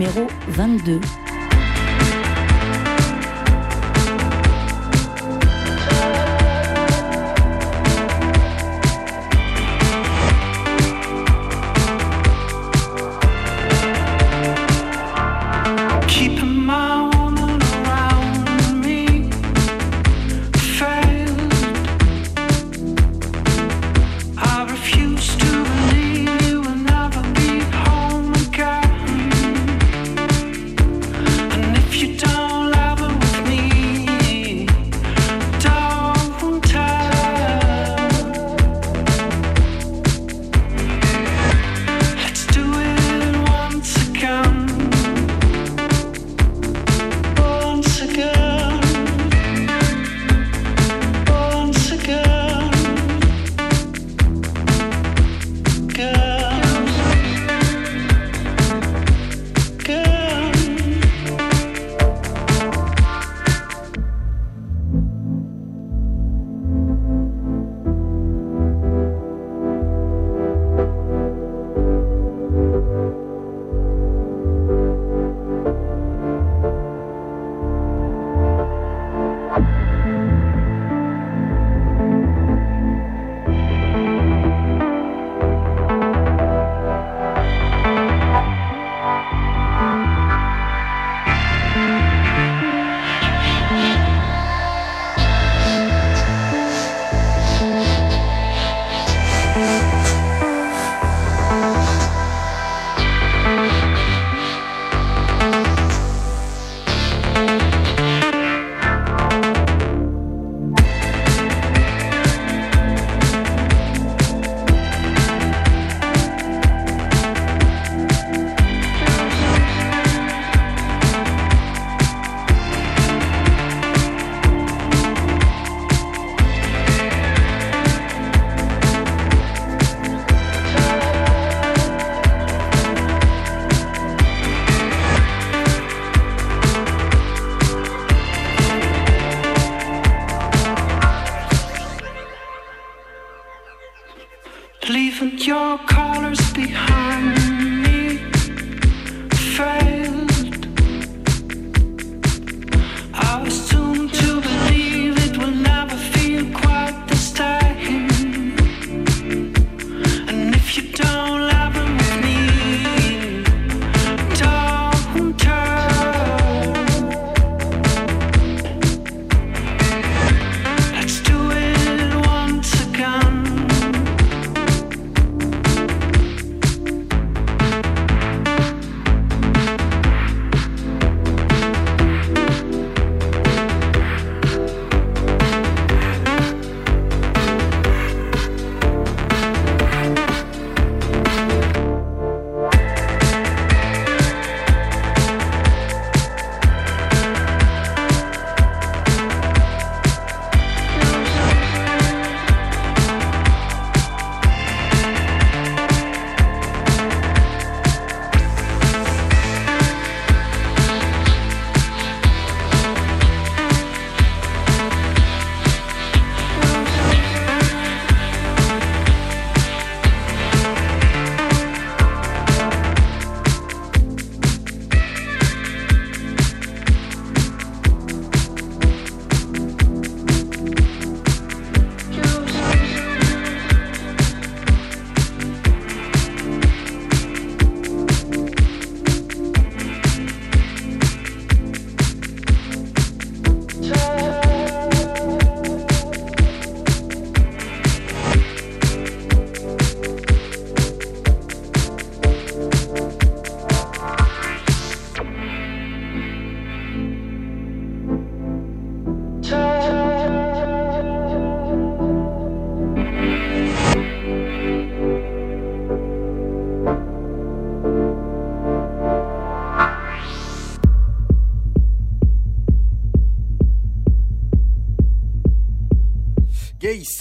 Numéro 22.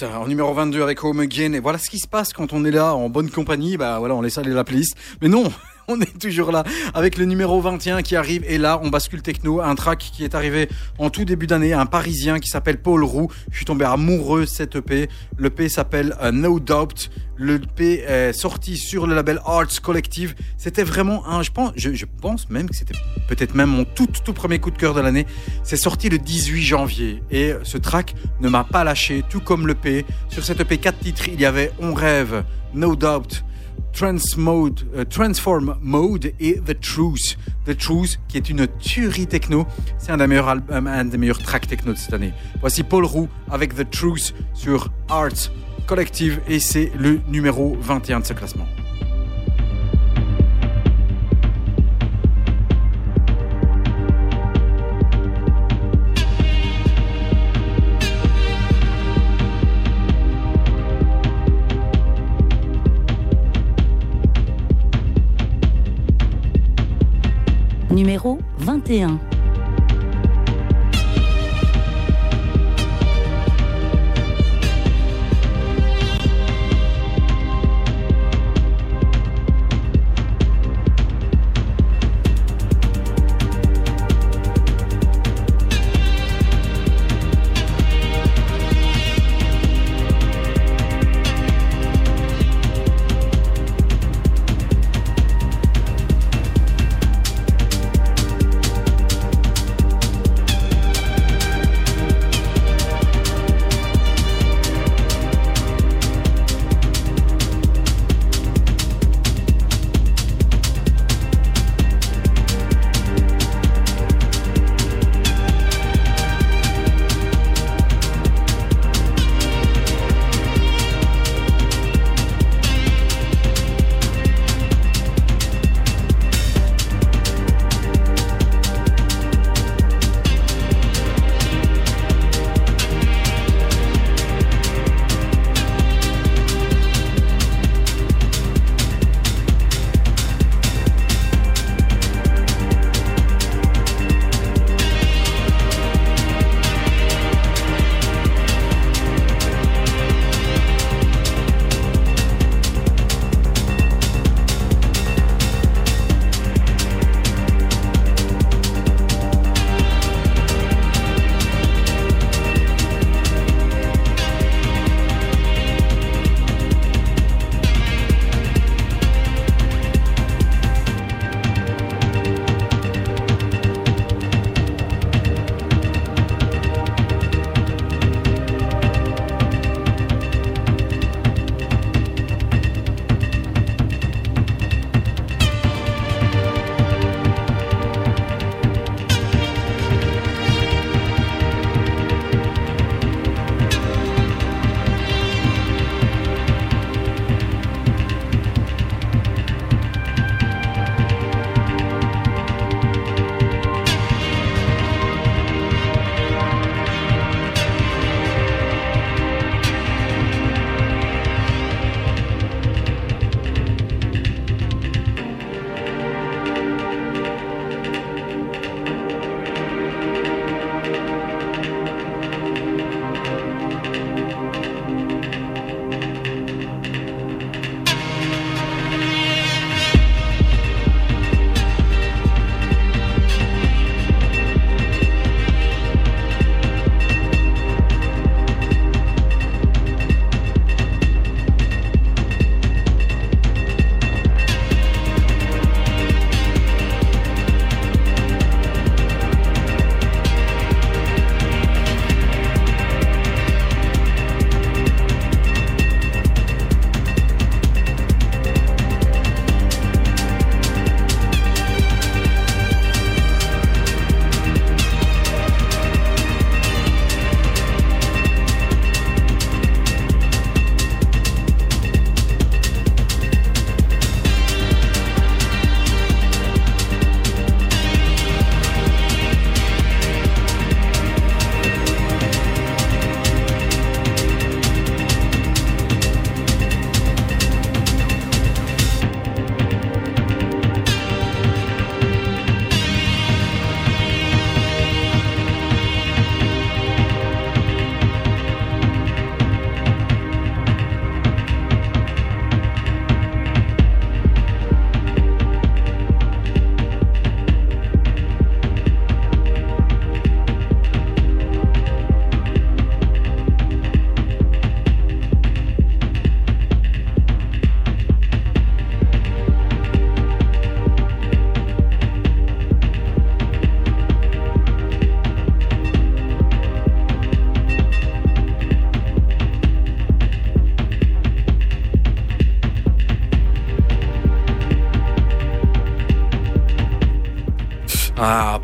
En numéro 22 avec Home Again. Et voilà ce qui se passe quand on est là en bonne compagnie. Bah voilà, on laisse aller la playlist. Mais non, on est toujours là avec le numéro 21 qui arrive. Et là, on bascule techno. Un track qui est arrivé en tout début d'année. Un parisien qui s'appelle Paul Roux. Je suis tombé amoureux de cette EP. L'EP s'appelle euh, No Doubt. L'EP est sorti sur le label Arts Collective. C'était vraiment un, je pense, même que c'était peut-être même mon tout, tout premier coup de cœur de l'année. C'est sorti le 18 janvier. Et ce track ne m'a pas lâché, tout comme l'EP. Sur cette EP 4 titres, il y avait On Rêve, No Doubt, Trans Mode, euh, Transform Mode et The Truth. The Truth, qui est une tuerie techno. C'est un des meilleurs albums, un des meilleurs tracks techno de cette année. Voici Paul Roux avec The Truth sur Arts Collective et c'est le numéro 21 de ce classement. Numéro 21.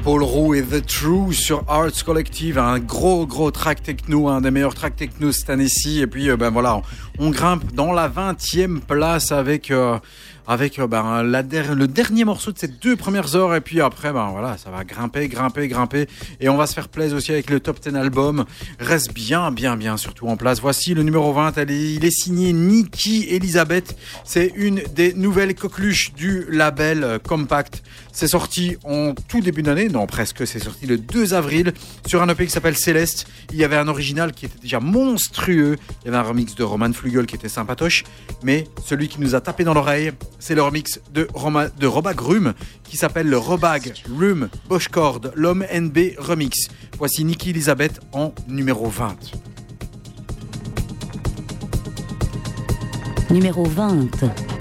Paul Roux et The True sur Arts Collective, un gros gros track techno, un des meilleurs tracks techno cette année-ci. Et puis euh, ben voilà, on, grimpe dans la 20e place avec euh, avec euh, ben, le dernier morceau de ces deux premières heures. Et puis après, ben voilà, ça va grimper, grimper, grimper. Et on va se faire plaisir aussi avec le top 10 album. Reste bien, bien, bien surtout en place. Voici le numéro 20. Elle est- il est signé Nikki Elisabeth. C'est une des nouvelles coqueluches du label euh, Compact. C'est sorti en tout début d'année, non presque, c'est sorti le 2 avril sur un EP qui s'appelle Céleste. Il y avait un original qui était déjà monstrueux. Il y avait un remix de Roman Flugel qui était sympatoche. Mais celui qui nous a tapé dans l'oreille, c'est le remix de, de Robag Rum qui s'appelle le Robag Rum Boschcord, l'homme NB Remix. Voici Nikki Elisabeth en numéro 20. Numéro 20.